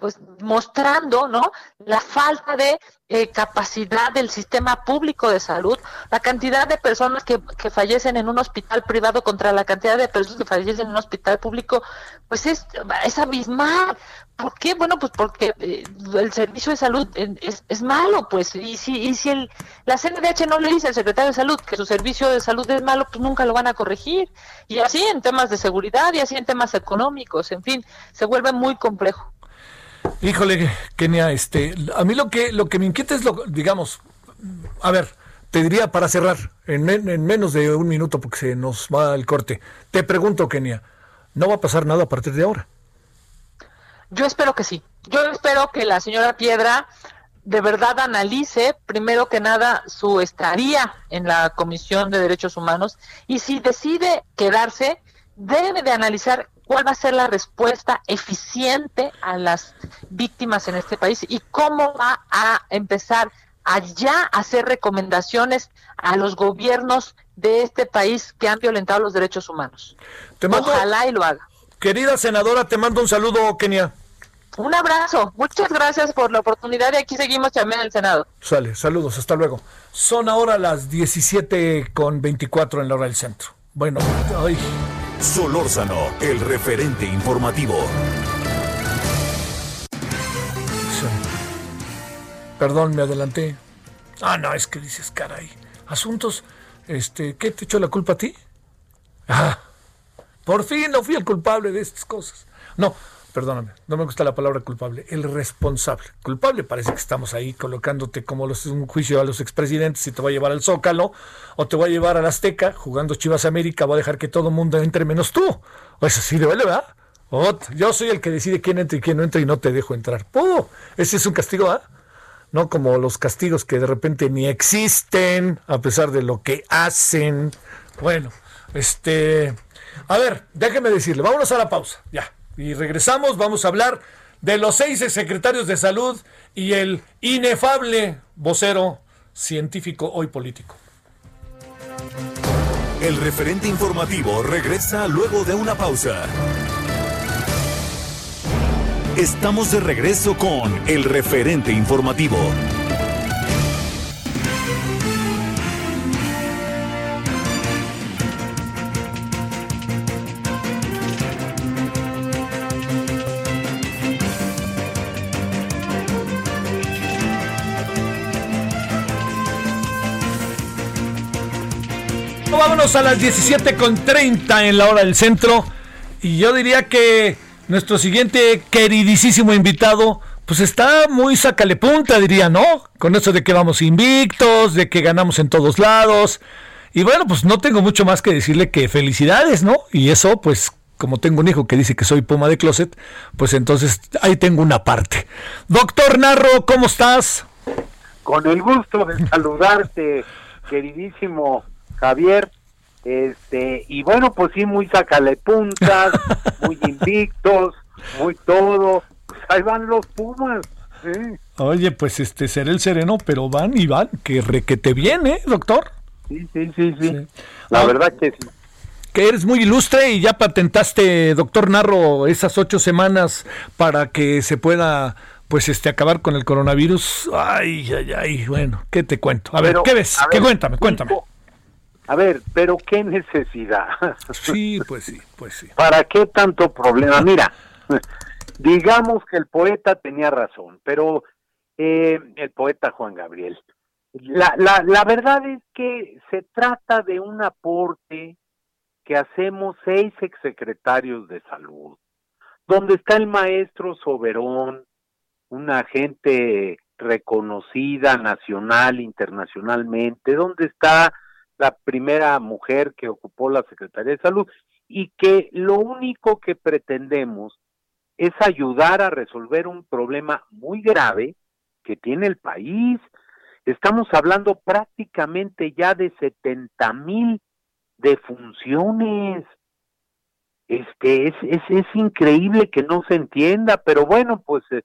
pues mostrando no la falta de eh, capacidad del sistema público de salud la cantidad de personas que, que, fallecen en un hospital privado contra la cantidad de personas que fallecen en un hospital público pues es, es abismal ¿Por qué? Bueno, pues porque eh, el servicio de salud es, es, malo, pues, y si, y si el, la CNDH no le dice al secretario de salud que su servicio de salud es malo, pues nunca lo van a corregir. Y así en temas de seguridad y así en temas económicos, en fin, se vuelve muy complejo. Híjole, Kenia, este, a mí lo que, lo que me inquieta es lo, digamos, a ver, te diría para cerrar, en, en, menos de un minuto porque se nos va el corte, te pregunto, Kenia, ¿no va a pasar nada a partir de ahora? Yo espero que sí. Yo espero que la señora Piedra de verdad analice, primero que nada, su estadía en la Comisión de Derechos Humanos y si decide quedarse, debe de analizar cuál va a ser la respuesta eficiente a las víctimas en este país y cómo va a empezar a ya hacer recomendaciones a los gobiernos de este país que han violentado los derechos humanos. Ojalá y lo haga. Querida senadora, te mando un saludo, Kenia. Un abrazo, muchas gracias por la oportunidad y aquí seguimos también el Senado. Sale, saludos, hasta luego. Son ahora las 17 con 24 en la hora del centro. Bueno, ay. Solórzano, el referente informativo. Perdón, me adelanté. Ah, no, es que dices, caray. Asuntos, este, ¿qué te echó la culpa a ti? Ah, por fin no fui el culpable de estas cosas. No, perdóname, no me gusta la palabra culpable, el responsable. Culpable parece que estamos ahí colocándote como los, un juicio a los expresidentes si te va a llevar al Zócalo o te va a llevar al Azteca jugando Chivas América, va a dejar que todo mundo entre menos tú. Eso sí duele, ¿verdad? yo soy el que decide quién entra y quién no entra y no te dejo entrar. ¡Puh! Ese es un castigo, ¿ah? No como los castigos que de repente ni existen a pesar de lo que hacen. Bueno, este... A ver, déjeme decirle, vámonos a la pausa, ya. Y regresamos, vamos a hablar de los seis secretarios de salud y el inefable vocero científico hoy político. El referente informativo regresa luego de una pausa. Estamos de regreso con el referente informativo. Vámonos a las 17.30 en la hora del centro. Y yo diría que nuestro siguiente queridísimo invitado, pues está muy sacale punta, diría, ¿no? Con eso de que vamos invictos, de que ganamos en todos lados. Y bueno, pues no tengo mucho más que decirle que felicidades, ¿no? Y eso, pues, como tengo un hijo que dice que soy puma de closet, pues entonces ahí tengo una parte. Doctor Narro, ¿cómo estás? Con el gusto de saludarte, queridísimo Javier. Este, y bueno, pues sí, muy sacale puntas, muy invictos, muy todo. Pues ahí van los Pumas. Oye, pues este seré el sereno, pero van y van, que requete bien, ¿eh, doctor? Sí, sí, sí, sí. La ah, verdad que sí. Que eres muy ilustre y ya patentaste, doctor Narro, esas ocho semanas para que se pueda pues este acabar con el coronavirus. Ay, ay, ay, bueno, ¿qué te cuento? A ver, ¿qué ves? ¿Qué cuéntame, cuéntame. A ver, pero qué necesidad. Sí, pues sí, pues sí. ¿Para qué tanto problema? Mira, digamos que el poeta tenía razón, pero eh, el poeta Juan Gabriel. La, la, la verdad es que se trata de un aporte que hacemos seis exsecretarios de salud, donde está el maestro Soberón, una gente reconocida nacional, internacionalmente, donde está la primera mujer que ocupó la Secretaría de Salud y que lo único que pretendemos es ayudar a resolver un problema muy grave que tiene el país. Estamos hablando prácticamente ya de 70 mil defunciones. Este, es, es, es increíble que no se entienda, pero bueno, pues, eh,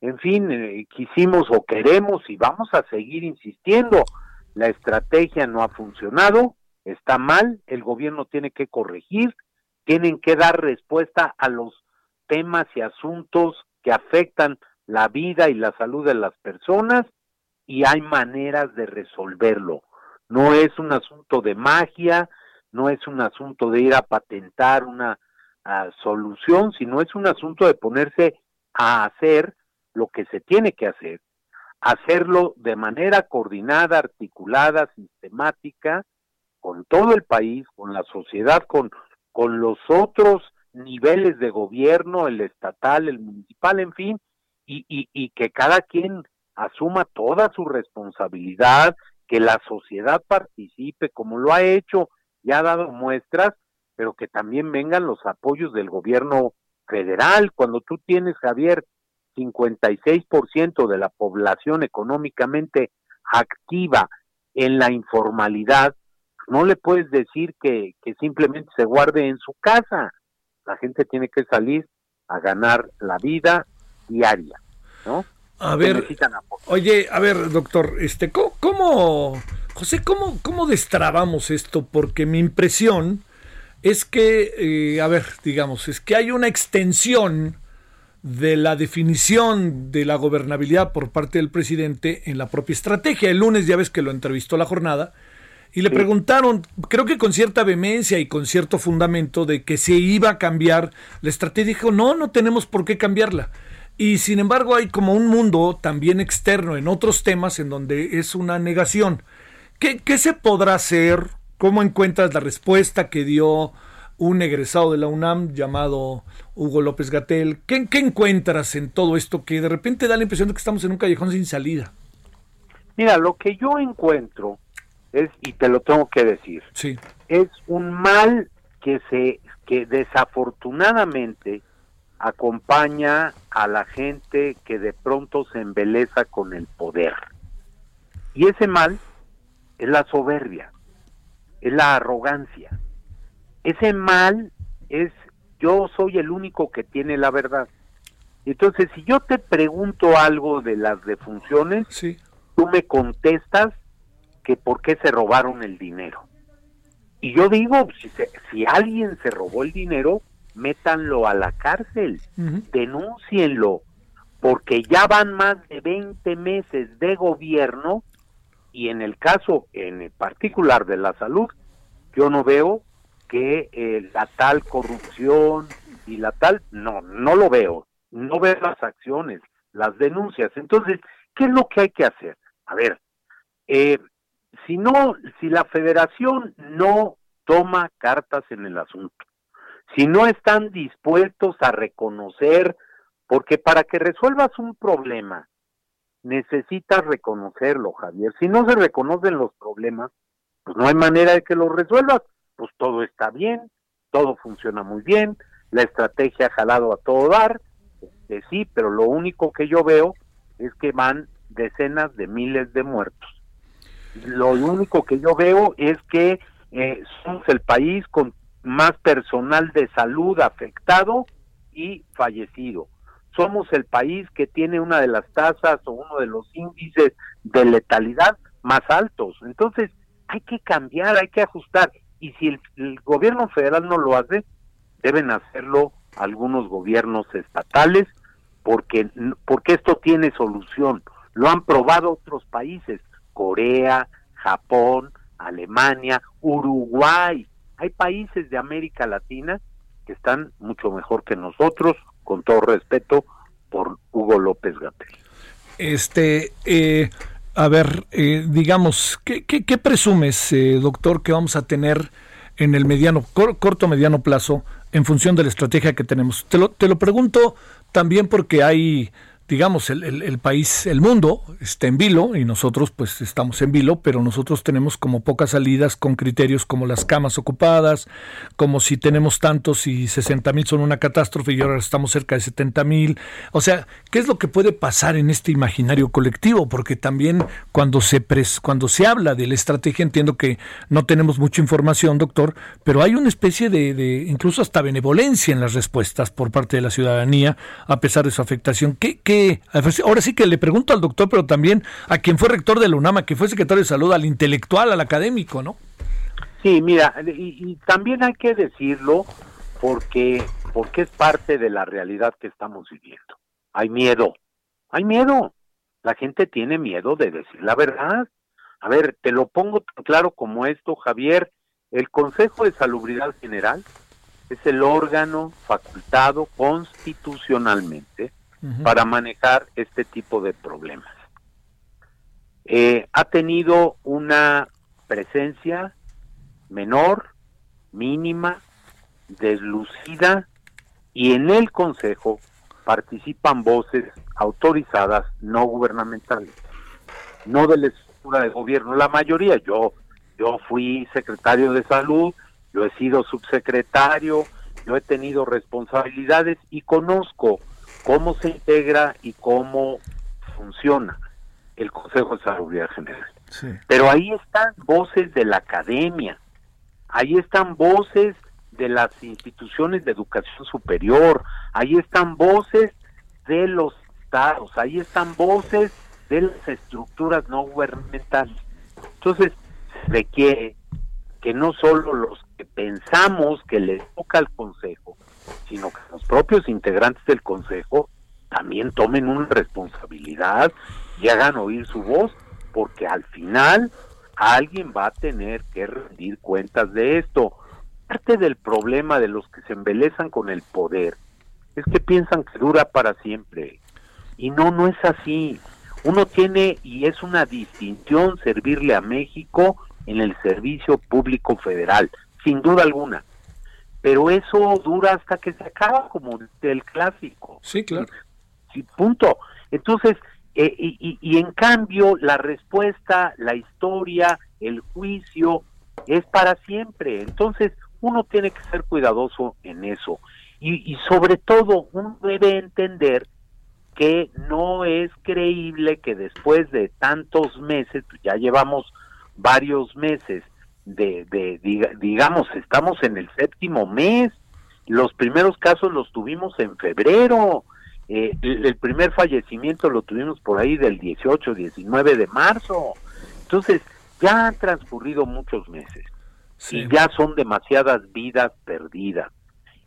en fin, eh, quisimos o queremos y vamos a seguir insistiendo la estrategia no ha funcionado, está mal, el gobierno tiene que corregir, tienen que dar respuesta a los temas y asuntos que afectan la vida y la salud de las personas y hay maneras de resolverlo. No es un asunto de magia, no es un asunto de ir a patentar una ah, solución, sino es un asunto de ponerse a hacer lo que se tiene que hacer hacerlo de manera coordinada, articulada, sistemática, con todo el país, con la sociedad, con, con los otros niveles de gobierno, el estatal, el municipal, en fin, y, y, y que cada quien asuma toda su responsabilidad, que la sociedad participe como lo ha hecho y ha dado muestras, pero que también vengan los apoyos del gobierno federal. Cuando tú tienes, Javier, 56% de la población económicamente activa en la informalidad, no le puedes decir que, que simplemente se guarde en su casa. La gente tiene que salir a ganar la vida diaria, ¿no? A ver, oye, a ver, doctor, este, ¿cómo, José, cómo, cómo destrabamos esto? Porque mi impresión es que, eh, a ver, digamos, es que hay una extensión de la definición de la gobernabilidad por parte del presidente en la propia estrategia. El lunes ya ves que lo entrevistó la jornada y le preguntaron, creo que con cierta vehemencia y con cierto fundamento de que se iba a cambiar la estrategia. Dijo, no, no tenemos por qué cambiarla. Y sin embargo hay como un mundo también externo en otros temas en donde es una negación. ¿Qué, se podrá hacer? ¿Cómo encuentras la respuesta que dio un egresado de la UNAM llamado Hugo López Gatel? ¿Qué, ¿Qué, encuentras en todo esto que de repente da la impresión de que estamos en un callejón sin salida? Mira, lo que yo encuentro es, y te lo tengo que decir, sí. es un mal que se, que desafortunadamente acompaña a la gente que de pronto se embeleza con el poder. Y ese mal es la soberbia, es la arrogancia. Ese mal es yo soy el único que tiene la verdad. Entonces, si yo te pregunto algo de las defunciones, sí. tú me contestas que por qué se robaron el dinero. Y yo digo, si, si alguien se robó el dinero, métanlo a la cárcel, denúncienlo, porque ya van más de 20 meses de gobierno y en el caso en particular de la salud, yo no veo que eh, la tal corrupción y la tal, no, no lo veo, no veo las acciones, las denuncias. Entonces, ¿qué es lo que hay que hacer? A ver, eh, si no, si la federación no toma cartas en el asunto, si no están dispuestos a reconocer, porque para que resuelvas un problema, necesitas reconocerlo, Javier. Si no se reconocen los problemas, pues no hay manera de que los resuelvas. Pues todo está bien, todo funciona muy bien, la estrategia ha jalado a todo dar, este, sí, pero lo único que yo veo es que van decenas de miles de muertos. Lo único que yo veo es que eh, somos el país con más personal de salud afectado y fallecido. Somos el país que tiene una de las tasas o uno de los índices de letalidad más altos. Entonces, hay que cambiar, hay que ajustar. Y si el, gobierno federal no lo hace, deben hacerlo algunos gobiernos estatales, porque, porque esto tiene solución. Lo han probado otros países, Corea, Japón, Alemania, Uruguay, hay países de América Latina que están mucho mejor que nosotros, con todo respeto por Hugo López Gatel. Este, eh, a ver, eh, digamos, ¿qué, qué, presumes, eh, doctor, que vamos a tener en el mediano, corto mediano plazo en función de la estrategia que tenemos? Te lo, te lo pregunto también porque hay digamos, el, el, país, el mundo está en vilo y nosotros pues estamos en vilo, pero nosotros tenemos como pocas salidas con criterios como las camas ocupadas, como si tenemos tantos y 60 mil son una catástrofe y ahora estamos cerca de 70 mil. O sea, ¿qué es lo que puede pasar en este imaginario colectivo? Porque también cuando se, pres, cuando se habla de la estrategia, entiendo que no tenemos mucha información, doctor, pero hay una especie de, de incluso hasta benevolencia en las respuestas por parte de la ciudadanía, a pesar de su afectación. ¿Qué, qué ahora sí que le pregunto al doctor, pero también a quien fue rector de la UNAMA, que fue secretario de salud, al intelectual, al académico, ¿no? Sí, mira, y, también hay que decirlo porque, porque es parte de la realidad que estamos viviendo. Hay miedo, hay miedo. La gente tiene miedo de decir la verdad. A ver, te lo pongo tan claro como esto, Javier. El Consejo de Salubridad General es el órgano facultado constitucionalmente para manejar este tipo de problemas. Eh, ha tenido una presencia menor, mínima, deslucida, y en el Consejo participan voces autorizadas no gubernamentales, no del, estructura de gobierno, la mayoría, yo, yo fui secretario de salud, yo he sido subsecretario, yo he tenido responsabilidades y conozco cómo se integra y cómo funciona el Consejo de Salud General. Pero ahí están voces de la academia, ahí están voces de las instituciones de educación superior, ahí están voces de los estados, ahí están voces de las estructuras no gubernamentales. Entonces, requiere que no solo los que pensamos que le toca al Consejo, sino que los propios integrantes del Consejo también tomen una responsabilidad y hagan oír su voz, porque al final alguien va a tener que rendir cuentas de esto. Parte del problema de los que se embelezan con el poder es que piensan que dura para siempre. Y no, no es así. Uno tiene, y es una distinción, servirle a México en el servicio público federal, sin duda alguna. Pero eso dura hasta que se acaba, como el clásico. Sí, claro. Sí, punto. Entonces, eh, y, y, en cambio, la respuesta, la historia, el juicio, es para siempre. Entonces, uno tiene que ser cuidadoso en eso. Y, y sobre todo, uno debe entender que no es creíble que después de tantos meses, pues ya llevamos varios meses, de, de digamos, estamos en el séptimo mes, los primeros casos los tuvimos en febrero, eh, el, primer fallecimiento lo tuvimos por ahí del 18, 19 de marzo. Entonces, ya han transcurrido muchos meses y ya son demasiadas vidas perdidas.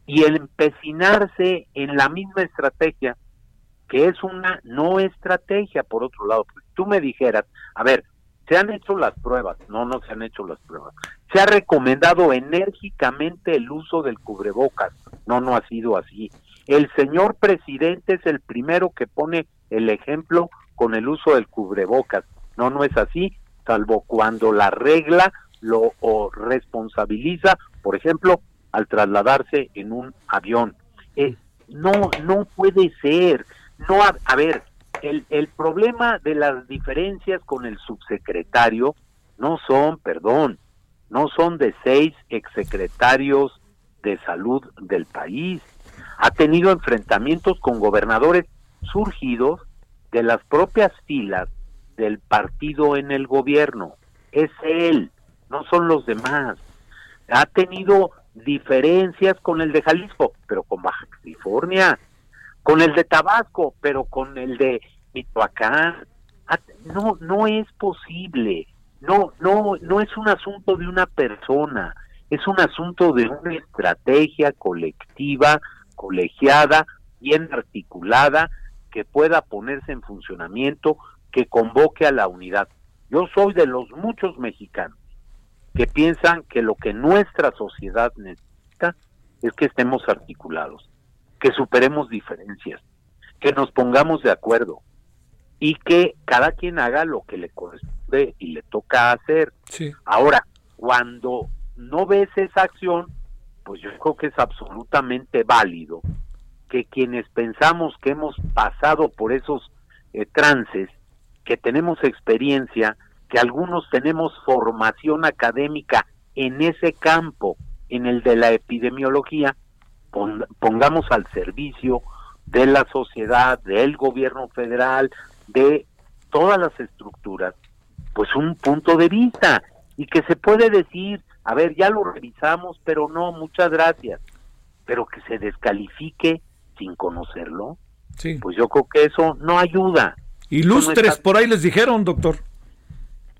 Y el empecinarse en la misma estrategia, que es una no estrategia, por otro lado, tú me dijeras, a ver, se han hecho las pruebas, no, no se han hecho las pruebas. Se ha recomendado enérgicamente el uso del cubrebocas, no, no ha sido así. El señor presidente es el primero que pone el ejemplo con el uso del cubrebocas. No, no es así, salvo cuando la regla lo responsabiliza, por ejemplo, al trasladarse en un avión. Eh, no, no puede ser. No, a, ver, el, el problema de las diferencias con el subsecretario no son, perdón, no son de seis exsecretarios de salud del país ha tenido enfrentamientos con gobernadores surgidos de las propias filas del partido en el gobierno. Es él, no son los demás. Ha tenido diferencias con el de Jalisco, pero con Baja California, con el de Tabasco, pero con el de Michoacán. No, no es posible. No, no, no es un asunto de una persona, es un asunto de una estrategia colectiva colegiada, bien articulada, que pueda ponerse en funcionamiento, que convoque a la unidad. Yo soy de los muchos mexicanos que piensan que lo que nuestra sociedad necesita es que estemos articulados, que superemos diferencias, que nos pongamos de acuerdo y que cada quien haga lo que le corresponde y le toca hacer. Ahora, cuando no ves esa acción, pues yo creo que es absolutamente válido que quienes pensamos que hemos pasado por esos eh, trances, que tenemos experiencia, que algunos tenemos formación académica en ese campo, en el de la epidemiología, pongamos al servicio de la sociedad, del gobierno federal, de todas las estructuras, pues un punto de vista y que se puede decir a ver, ya lo revisamos, pero no, muchas gracias. Pero que se descalifique sin conocerlo, sí. pues yo creo que eso no ayuda. Ilustres, por ahí les dijeron, doctor.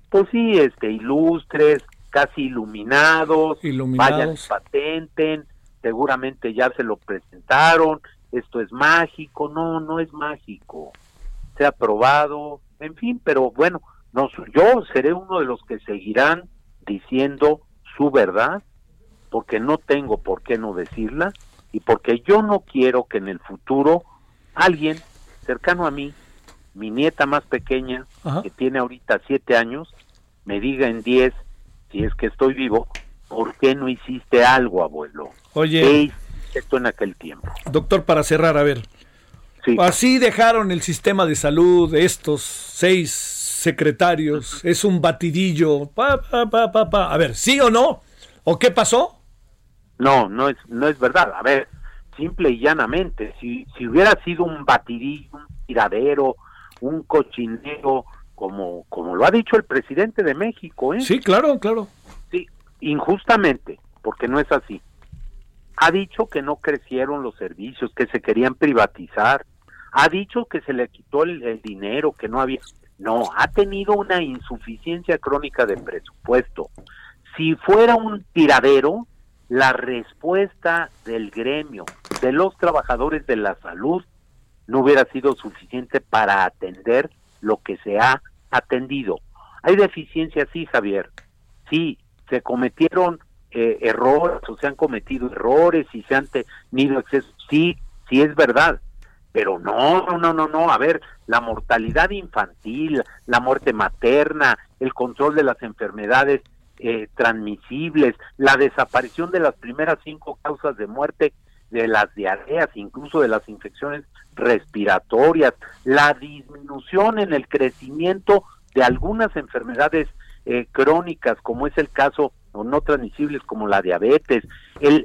Pues sí, este, ilustres, casi iluminados, iluminados. vayan patenten, seguramente ya se lo presentaron, esto es mágico, no, no es mágico, se ha probado, en fin, pero bueno, no, yo seré uno de los que seguirán diciendo su verdad, porque no tengo por qué no decirla y porque yo no quiero que en el futuro alguien cercano a mí, mi nieta más pequeña, que tiene ahorita siete años, me diga en diez, si es que estoy vivo, ¿por qué no hiciste algo, abuelo? Oye, esto en aquel tiempo. Doctor, para cerrar, a ver. Así dejaron el sistema de salud estos seis secretarios, es un batidillo. Pa, pa, pa, pa, pa. A ver, ¿sí o no? ¿O qué pasó? No, no es, no es verdad. A ver, simple y llanamente, si, si hubiera sido un batidillo, un tiradero, un cochinero, como, como lo ha dicho el presidente de México, ¿eh? Sí, claro, claro. Injustamente, porque no es así. Ha dicho que no crecieron los servicios, que se querían privatizar. Ha dicho que se le quitó el dinero, que no había. No, ha tenido una insuficiencia crónica de presupuesto. Si fuera un tiradero, la respuesta del gremio, de los trabajadores de la salud, no hubiera sido suficiente para atender lo que se ha atendido. Hay deficiencias, sí, Javier. Sí, se cometieron eh, errores o se han cometido errores y se han tenido excesos. Sí, sí es verdad. Pero no, no, no, no. A ver, la mortalidad infantil, la muerte materna, el control de las enfermedades eh, transmisibles, la desaparición de las primeras cinco causas de muerte de las diarreas, incluso de las infecciones respiratorias, la disminución en el crecimiento de algunas enfermedades eh, crónicas, como es el caso, o no transmisibles, como la diabetes, el,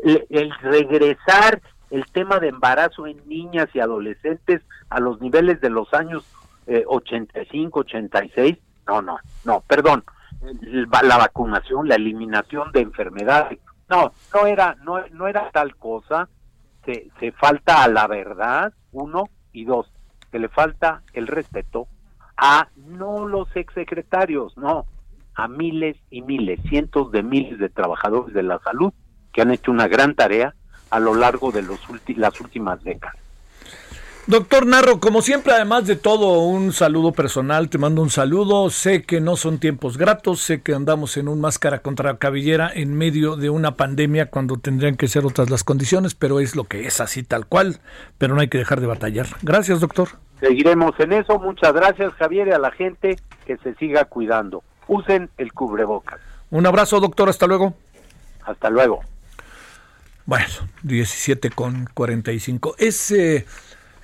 regresar el tema de embarazo en niñas y adolescentes a los niveles de los años eh, 85, 86, no, no, no, perdón, la vacunación, la eliminación de enfermedades, no, no era, no, no era tal cosa, se, se falta a la verdad, uno, y dos, que le falta el respeto a no los exsecretarios, no, a miles y miles, cientos de miles de trabajadores de la salud que han hecho una gran tarea a lo largo de los las últimas décadas. Doctor Narro, como siempre, además de todo, un saludo personal, te mando un saludo. Sé que no son tiempos gratos, sé que andamos en un máscara contra cabellera en medio de una pandemia cuando tendrían que ser otras las condiciones, pero es lo que es así tal cual, pero no hay que dejar de batallar. Gracias, doctor. Seguiremos en eso. Muchas gracias, Javier, y a la gente que se siga cuidando. Usen el cubrebocas. Un abrazo, doctor. Hasta luego. Hasta luego. Bueno, 17 con 45. Ese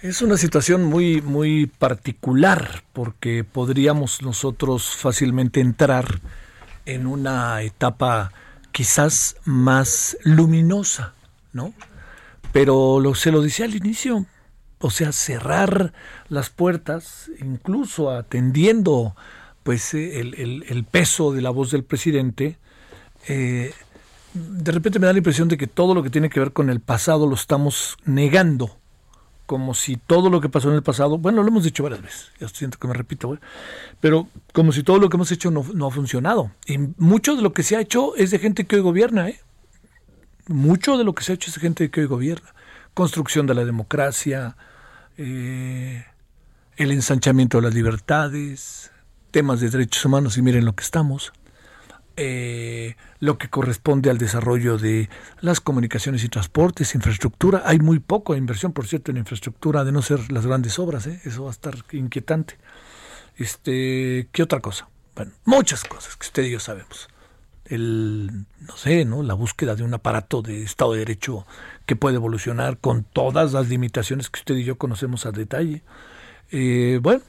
es una situación muy, muy particular porque podríamos nosotros fácilmente entrar en una etapa quizás más luminosa, ¿no? Pero lo, se lo decía al inicio, o sea, cerrar las puertas, incluso atendiendo pues el, peso de la voz del presidente, eh, de repente me da la impresión de que todo lo que tiene que ver con el pasado lo estamos negando como si todo lo que pasó en el pasado, bueno, lo hemos dicho varias veces, ya siento que me repito, pero como si todo lo que hemos hecho no, ha funcionado. Y mucho de lo que se ha hecho es de gente que hoy gobierna, ¿eh? Mucho de lo que se ha hecho es de gente que hoy gobierna. Construcción de la democracia, eh, el ensanchamiento de las libertades, temas de derechos humanos y miren lo que estamos. Eh, lo que corresponde al desarrollo de las comunicaciones y transportes, infraestructura. Hay muy poco inversión, por cierto, en infraestructura, de no ser las grandes obras. ¿eh? Eso va a estar inquietante. Este, ¿Qué otra cosa? Bueno, muchas cosas que usted y yo sabemos. El, no sé, ¿no? La búsqueda de un aparato de Estado de Derecho que puede evolucionar con todas las limitaciones que usted y yo conocemos a detalle. Eh, bueno,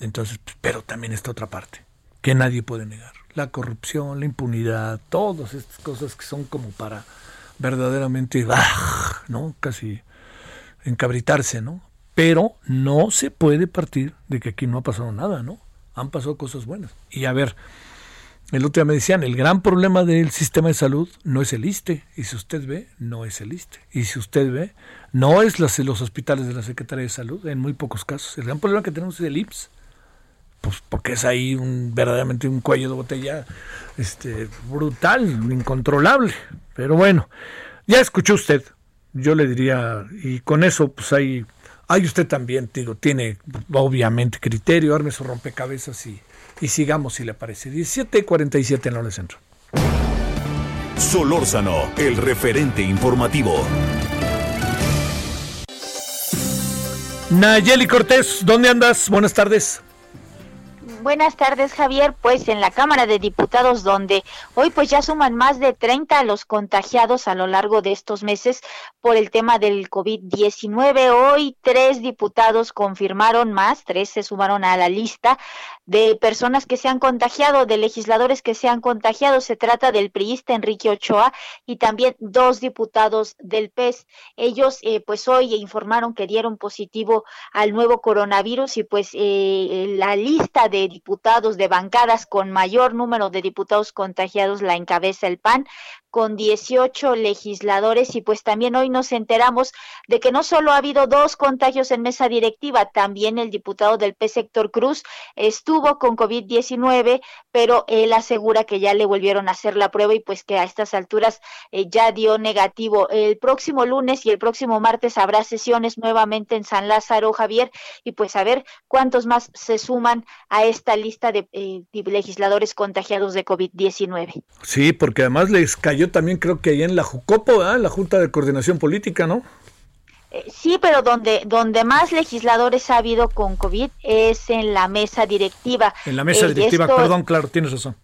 entonces, pero también está otra parte que nadie puede negar la corrupción, la impunidad, todas estas cosas que son como para verdaderamente, ¿no? Casi encabritarse, ¿no? Pero no se puede partir de que aquí no ha pasado nada, ¿no? Han pasado cosas buenas. Y a ver, el otro día me decían, el gran problema del sistema de salud no es el ISTE. Y si usted ve, no es el ISTE. Y si usted ve, no es los, los hospitales de la Secretaría de Salud, en muy pocos casos. El gran problema que tenemos es el IPS pues porque es ahí un, verdaderamente un cuello de botella este, brutal, incontrolable. Pero bueno, ya escuchó usted, yo le diría, y con eso pues hay, hay usted también, digo, tiene obviamente criterio, arme su rompecabezas y, y sigamos si le parece. 17.47 en la hora centro. Solórzano, el referente informativo. Nayeli Cortés, ¿dónde andas? Buenas tardes. Buenas tardes, Javier. Pues en la Cámara de Diputados, donde hoy pues ya suman más de 30 los contagiados a lo largo de estos meses por el tema del COVID-19. Hoy tres diputados confirmaron más, tres se sumaron a la lista de personas que se han contagiado, de legisladores que se han contagiado. Se trata del priista Enrique Ochoa y también dos diputados del PES. Ellos eh, pues hoy informaron que dieron positivo al nuevo coronavirus y pues eh, la lista de diputados de bancadas con mayor número de diputados contagiados la encabeza el PAN con 18 legisladores y pues también hoy nos enteramos de que no solo ha habido dos contagios en mesa directiva, también el diputado del P sector Cruz estuvo con COVID-19, pero él asegura que ya le volvieron a hacer la prueba y pues que a estas alturas eh, ya dio negativo. El próximo lunes y el próximo martes habrá sesiones nuevamente en San Lázaro, Javier, y pues a ver cuántos más se suman a esta lista de, eh, legisladores contagiados de COVID-19. Sí, porque además les cayó también creo que ahí en la Jucopo, la Junta de Coordinación Política, ¿no? Eh, sí, pero donde, donde más legisladores ha habido con COVID es en la mesa directiva. En la mesa directiva, perdón, claro, tienes razón.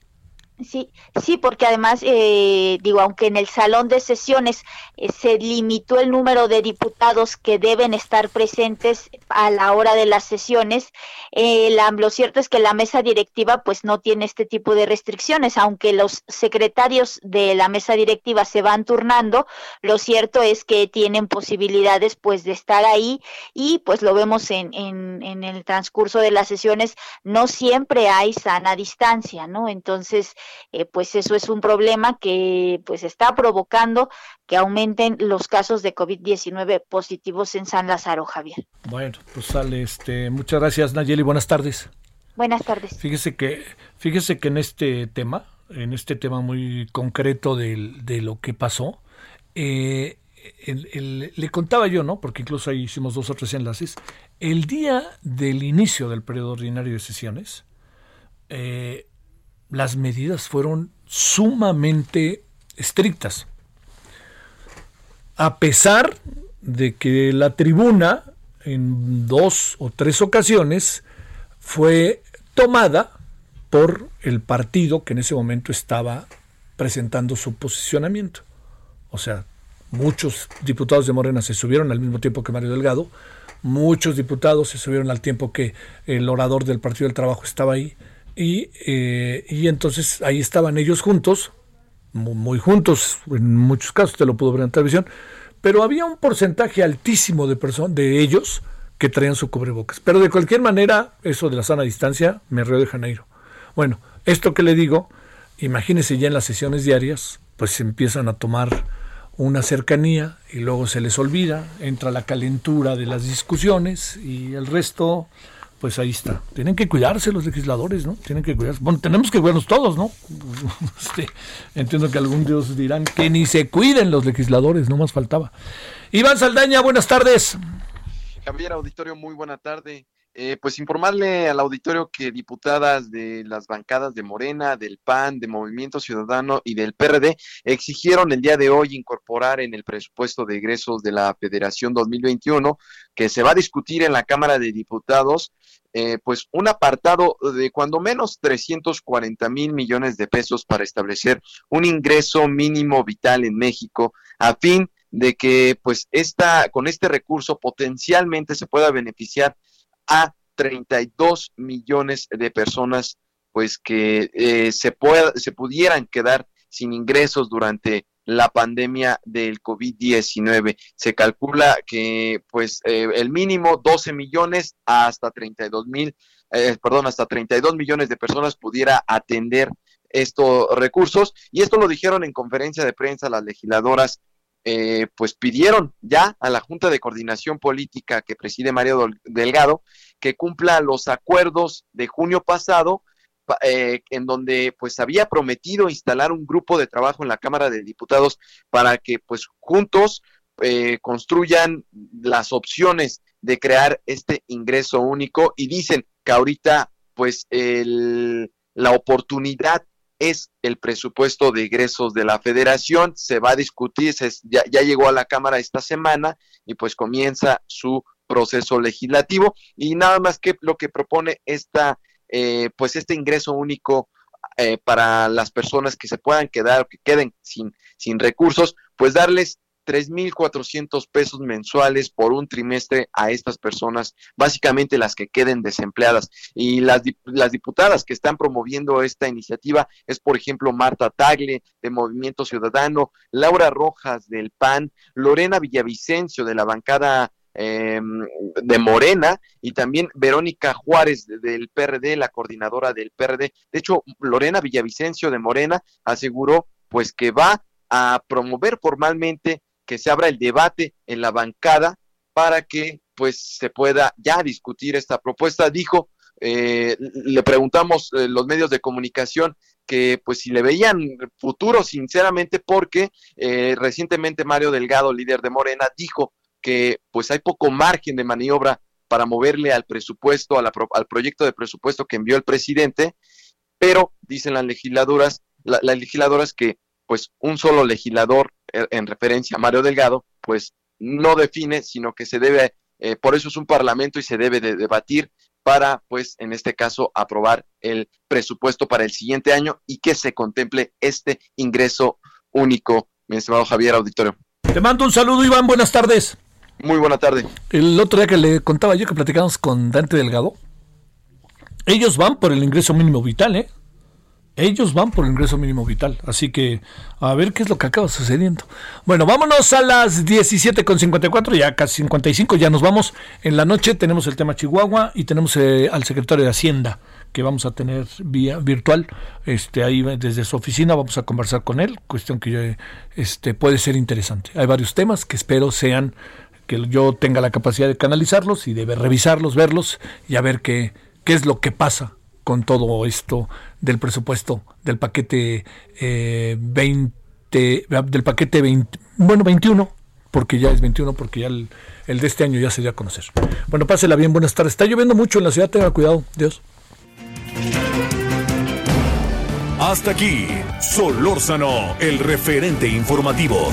Sí, sí, porque además, eh, digo, aunque en el salón de sesiones eh, se limitó el número de diputados que deben estar presentes a la hora de las sesiones, eh, lo cierto es que la mesa directiva pues no tiene este tipo de restricciones, aunque los secretarios de la mesa directiva se van turnando, lo cierto es que tienen posibilidades pues de estar ahí y pues lo vemos en, en, en el transcurso de las sesiones, no siempre hay sana distancia, ¿no? Entonces, eh, pues eso es un problema que pues está provocando que aumenten los casos de COVID-19 positivos en San Lázaro, Javier. Bueno, pues sale este, muchas gracias Nayeli, buenas tardes. Buenas tardes. Fíjese que fíjese que en este tema, en este tema muy concreto de, de lo que pasó, eh, le contaba yo, ¿no? Porque incluso ahí hicimos dos o tres enlaces. El día del inicio del periodo ordinario de sesiones, eh, las medidas fueron sumamente estrictas. A pesar de que la tribuna en dos o tres ocasiones fue tomada por el partido que en ese momento estaba presentando su posicionamiento. O sea, muchos diputados de Morena se subieron al mismo tiempo que Mario Delgado, muchos diputados se subieron al tiempo que el orador del Partido del Trabajo estaba ahí, y, eh, y entonces ahí estaban ellos juntos, muy, juntos, en muchos casos te lo pudo ver en televisión, pero había un porcentaje altísimo de, de ellos que traían su cubrebocas. Pero de cualquier manera, eso de la sana distancia, me río de Janeiro. Bueno, esto que le digo, imagínense ya en las sesiones diarias, pues se empiezan a tomar una cercanía y luego se les olvida, entra la calentura de las discusiones y el resto pues ahí está. Tienen que cuidarse los legisladores, ¿no? Tienen que cuidarse. Bueno, tenemos que cuidarnos todos, ¿no? Este, entiendo que algún dios dirán que ni se cuiden los legisladores, no más faltaba. Iván Saldaña, buenas tardes. Javier Auditorio, muy buena tarde. Eh, pues informarle al auditorio que diputadas de las bancadas de Morena, del PAN, de Movimiento Ciudadano y del PRD exigieron el día de hoy incorporar en el presupuesto de egresos de la Federación 2021, que se va a discutir en la Cámara de Diputados, eh, pues un apartado de cuando menos 340 mil millones de pesos para establecer un ingreso mínimo vital en México a fin de que pues esta con este recurso potencialmente se pueda beneficiar a 32 millones de personas pues que eh, se, pueda, se pudieran quedar sin ingresos durante la pandemia del COVID-19. Se calcula que pues eh, el mínimo 12 millones hasta 32 mil, eh, perdón, hasta 32 millones de personas pudiera atender estos recursos y esto lo dijeron en conferencia de prensa las legisladoras eh, pues pidieron ya a la Junta de Coordinación Política que preside Mario Delgado que cumpla los acuerdos de junio pasado eh, en donde pues había prometido instalar un grupo de trabajo en la Cámara de Diputados para que pues juntos eh, construyan las opciones de crear este ingreso único. Y dicen que ahorita pues el, la oportunidad es el presupuesto de egresos de la federación, se va a discutir, ya, ya, llegó a la Cámara esta semana y pues comienza su proceso legislativo. Y nada más que lo que propone esta eh, pues este ingreso único eh, para las personas que se puedan quedar o que queden sin, sin recursos, pues darles 3.400 pesos mensuales por un trimestre a estas personas, básicamente las que queden desempleadas. Y las, las diputadas que están promoviendo esta iniciativa es, por ejemplo, Marta Tagle de Movimiento Ciudadano, Laura Rojas del PAN, Lorena Villavicencio de la bancada em, de Morena y también Verónica Juárez del PRD, la coordinadora del PRD. De hecho, Lorena Villavicencio de Morena aseguró pues que va a promover formalmente que se abra el debate en la bancada para que pues se pueda ya discutir esta propuesta. Dijo, eh, le preguntamos eh, los medios de comunicación que pues si le veían futuro sinceramente porque eh, recientemente Mario Delgado, líder de Morena, dijo que pues hay poco margen de maniobra para moverle al presupuesto, al proyecto de presupuesto que envió el presidente, pero dicen las legisladoras, las legisladoras que pues un solo legislador eh, en referencia a Mario Delgado, pues no define, sino que se debe, eh, por eso es un parlamento y se debe de debatir para, pues, en este caso, aprobar el presupuesto para el siguiente año y que se contemple este ingreso único, mi estimado Javier Auditorio. Te mando un saludo, Iván, buenas tardes. Muy buena tarde. El otro día que le contaba yo que platicamos con Dante Delgado, ellos van por el ingreso mínimo vital, ¿eh? Ellos van por el ingreso mínimo vital. Así que a ver qué es lo que acaba sucediendo. Bueno, vámonos a las 17.54, ya casi 55, ya nos vamos. En la noche tenemos el tema Chihuahua y tenemos eh, al secretario de Hacienda que vamos a tener vía virtual. Este, ahí desde su oficina vamos a conversar con él, cuestión que este, puede ser interesante. Hay varios temas que espero sean que yo tenga la capacidad de canalizarlos y de revisarlos, verlos y a ver qué, qué es lo que pasa con todo esto del presupuesto del paquete 20, eh, del paquete 20, bueno, 21, porque ya es 21, porque ya el, de este año ya se dio a conocer. Bueno, pásela bien, buenas tardes. Está lloviendo mucho en la ciudad, tenga cuidado, Dios. Hasta aquí, Solórzano, el referente informativo.